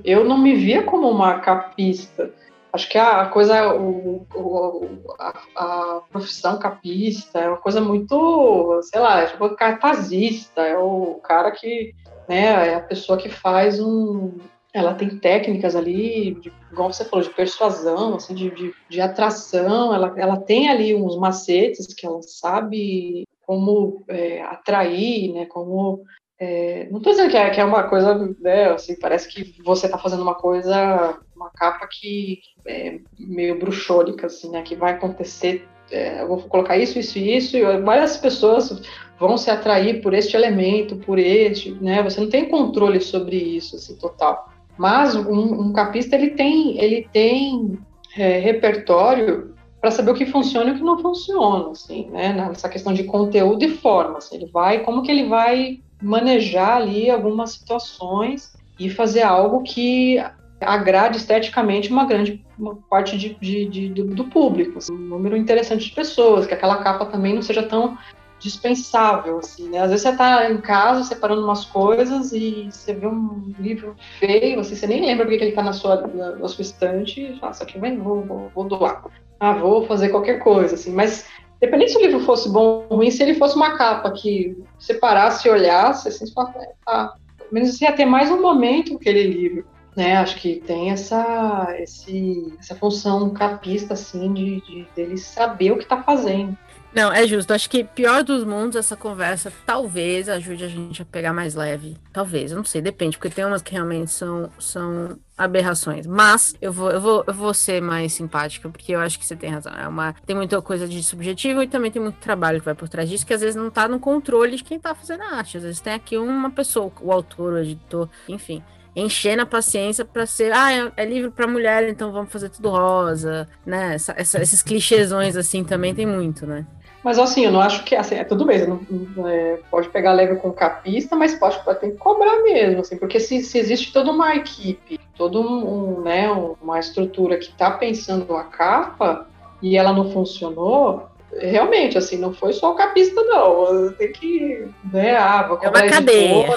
eu não me via como uma capista, Acho que a coisa, o, o, a, a, profissão capista é uma coisa muito, sei lá, é tipo cartazista, é o cara que, né, é a pessoa que faz um, ela tem técnicas ali, de, igual você falou, de persuasão, assim, de, de, de, atração, ela, ela tem ali uns macetes que ela sabe como é, atrair, né, como é, não estou dizendo que é, que é, uma coisa, né, assim, parece que você está fazendo uma coisa, uma capa que é meio bruxônica, assim, né, que vai acontecer, é, eu vou colocar isso, isso e isso, e várias pessoas vão se atrair por este elemento, por este, né, você não tem controle sobre isso, assim, total. Mas um, um capista, ele tem, ele tem é, repertório para saber o que funciona e o que não funciona, assim, né, nessa questão de conteúdo e forma, assim, ele vai, como que ele vai manejar ali algumas situações e fazer algo que agrade esteticamente uma grande parte de, de, de do, público, assim, um número interessante de pessoas, que aquela capa também não seja tão dispensável, assim, né? Às vezes você está em casa separando umas coisas e você vê um livro feio, assim, você nem lembra porque ele está na sua, na, na, sua estante e fala, isso aqui vou, vou, vou doar. Ah, vou fazer qualquer coisa, assim, mas Dependendo se o livro fosse bom ou ruim, se ele fosse uma capa que separasse e olhasse, assim, você fala, ah, pelo menos você ia ter mais um momento aquele livro. Né, acho que tem essa, esse, essa função capista, assim, de, de dele saber o que está fazendo. Não, é justo. Acho que pior dos mundos, essa conversa talvez ajude a gente a pegar mais leve. Talvez, eu não sei, depende, porque tem umas que realmente são, são aberrações. Mas eu vou, eu, vou, eu vou ser mais simpática, porque eu acho que você tem razão. É uma, tem muita coisa de subjetivo e também tem muito trabalho que vai por trás disso, que às vezes não tá no controle de quem tá fazendo a arte. Às vezes tem aqui uma pessoa, o autor, o editor, enfim enchendo a paciência para ser, ah, é, é livro para mulher, então vamos fazer tudo rosa, né? Essa, essa, esses clichêsões assim também tem muito, né? Mas assim, eu não acho que assim, é tudo não, é, pode pegar leve com capista, mas pode, pode ter que cobrar mesmo, assim, porque se, se existe toda uma equipe, toda um, um, né, uma estrutura que está pensando a capa e ela não funcionou, realmente, assim, não foi só o capista, não. Tem que, né, ah, vou é uma cadeia.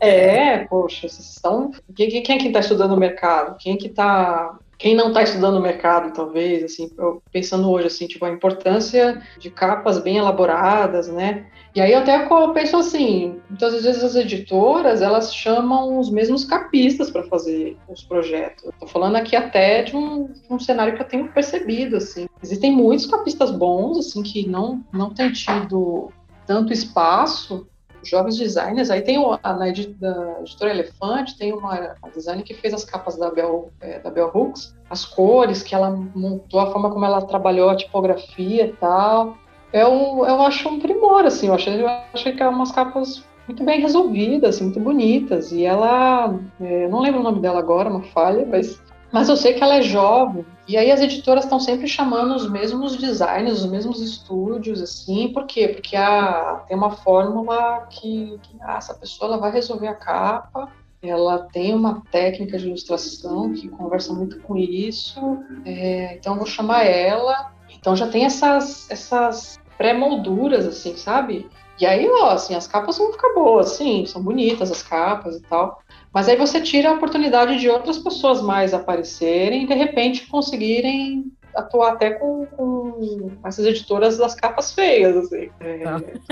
é, poxa, vocês estão. Quem, quem é que está estudando o mercado? Quem é que está quem não está estudando o mercado, talvez, assim, pensando hoje, assim, tipo, a importância de capas bem elaboradas, né? E aí eu até penso assim, muitas vezes as editoras, elas chamam os mesmos capistas para fazer os projetos. Estou falando aqui até de um, um, cenário que eu tenho percebido, assim. Existem muitos capistas bons, assim, que não, não têm tido tanto espaço jovens designers. Aí tem o, a, na editora Elefante, tem uma, designer que fez as capas da Bell, é, da Bell Hooks, as cores que ela montou, a forma como ela trabalhou a tipografia e tal. Eu, eu acho um primor, assim, eu achei, eu achei que eram umas capas muito bem resolvidas, assim, muito bonitas. E ela, é, eu não lembro o nome dela agora, uma falha, mas mas eu sei que ela é jovem, e aí as editoras estão sempre chamando os mesmos designers, os mesmos estúdios, assim, por quê? Porque a, tem uma fórmula que, que ah, essa pessoa ela vai resolver a capa, ela tem uma técnica de ilustração que conversa muito com isso, é, então eu vou chamar ela. Então já tem essas, essas pré-molduras, assim, sabe? E aí, ó, assim, as capas vão ficar boas, sim, são bonitas as capas e tal. Mas aí você tira a oportunidade de outras pessoas mais aparecerem e de repente conseguirem atuar até com, com essas editoras das capas feias, assim. É...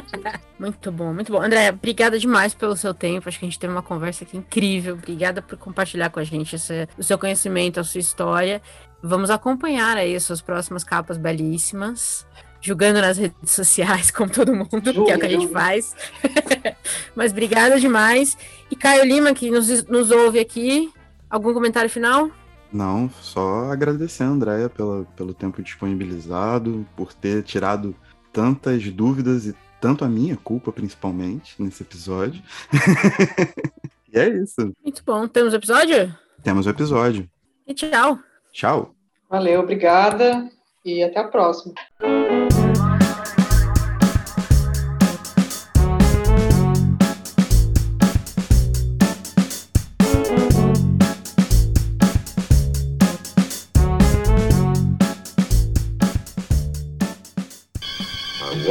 muito bom, muito bom. André, obrigada demais pelo seu tempo. Acho que a gente teve uma conversa aqui incrível. Obrigada por compartilhar com a gente esse, o seu conhecimento, a sua história. Vamos acompanhar aí as suas próximas capas belíssimas julgando nas redes sociais, como todo mundo, que é o que a gente faz. Mas obrigada demais. E Caio Lima, que nos, nos ouve aqui, algum comentário final? Não, só agradecer a Andrea pela, pelo tempo disponibilizado, por ter tirado tantas dúvidas e tanto a minha culpa, principalmente, nesse episódio. e é isso. Muito bom. Temos episódio? Temos o episódio. E tchau. Tchau. Valeu, obrigada e até a próxima.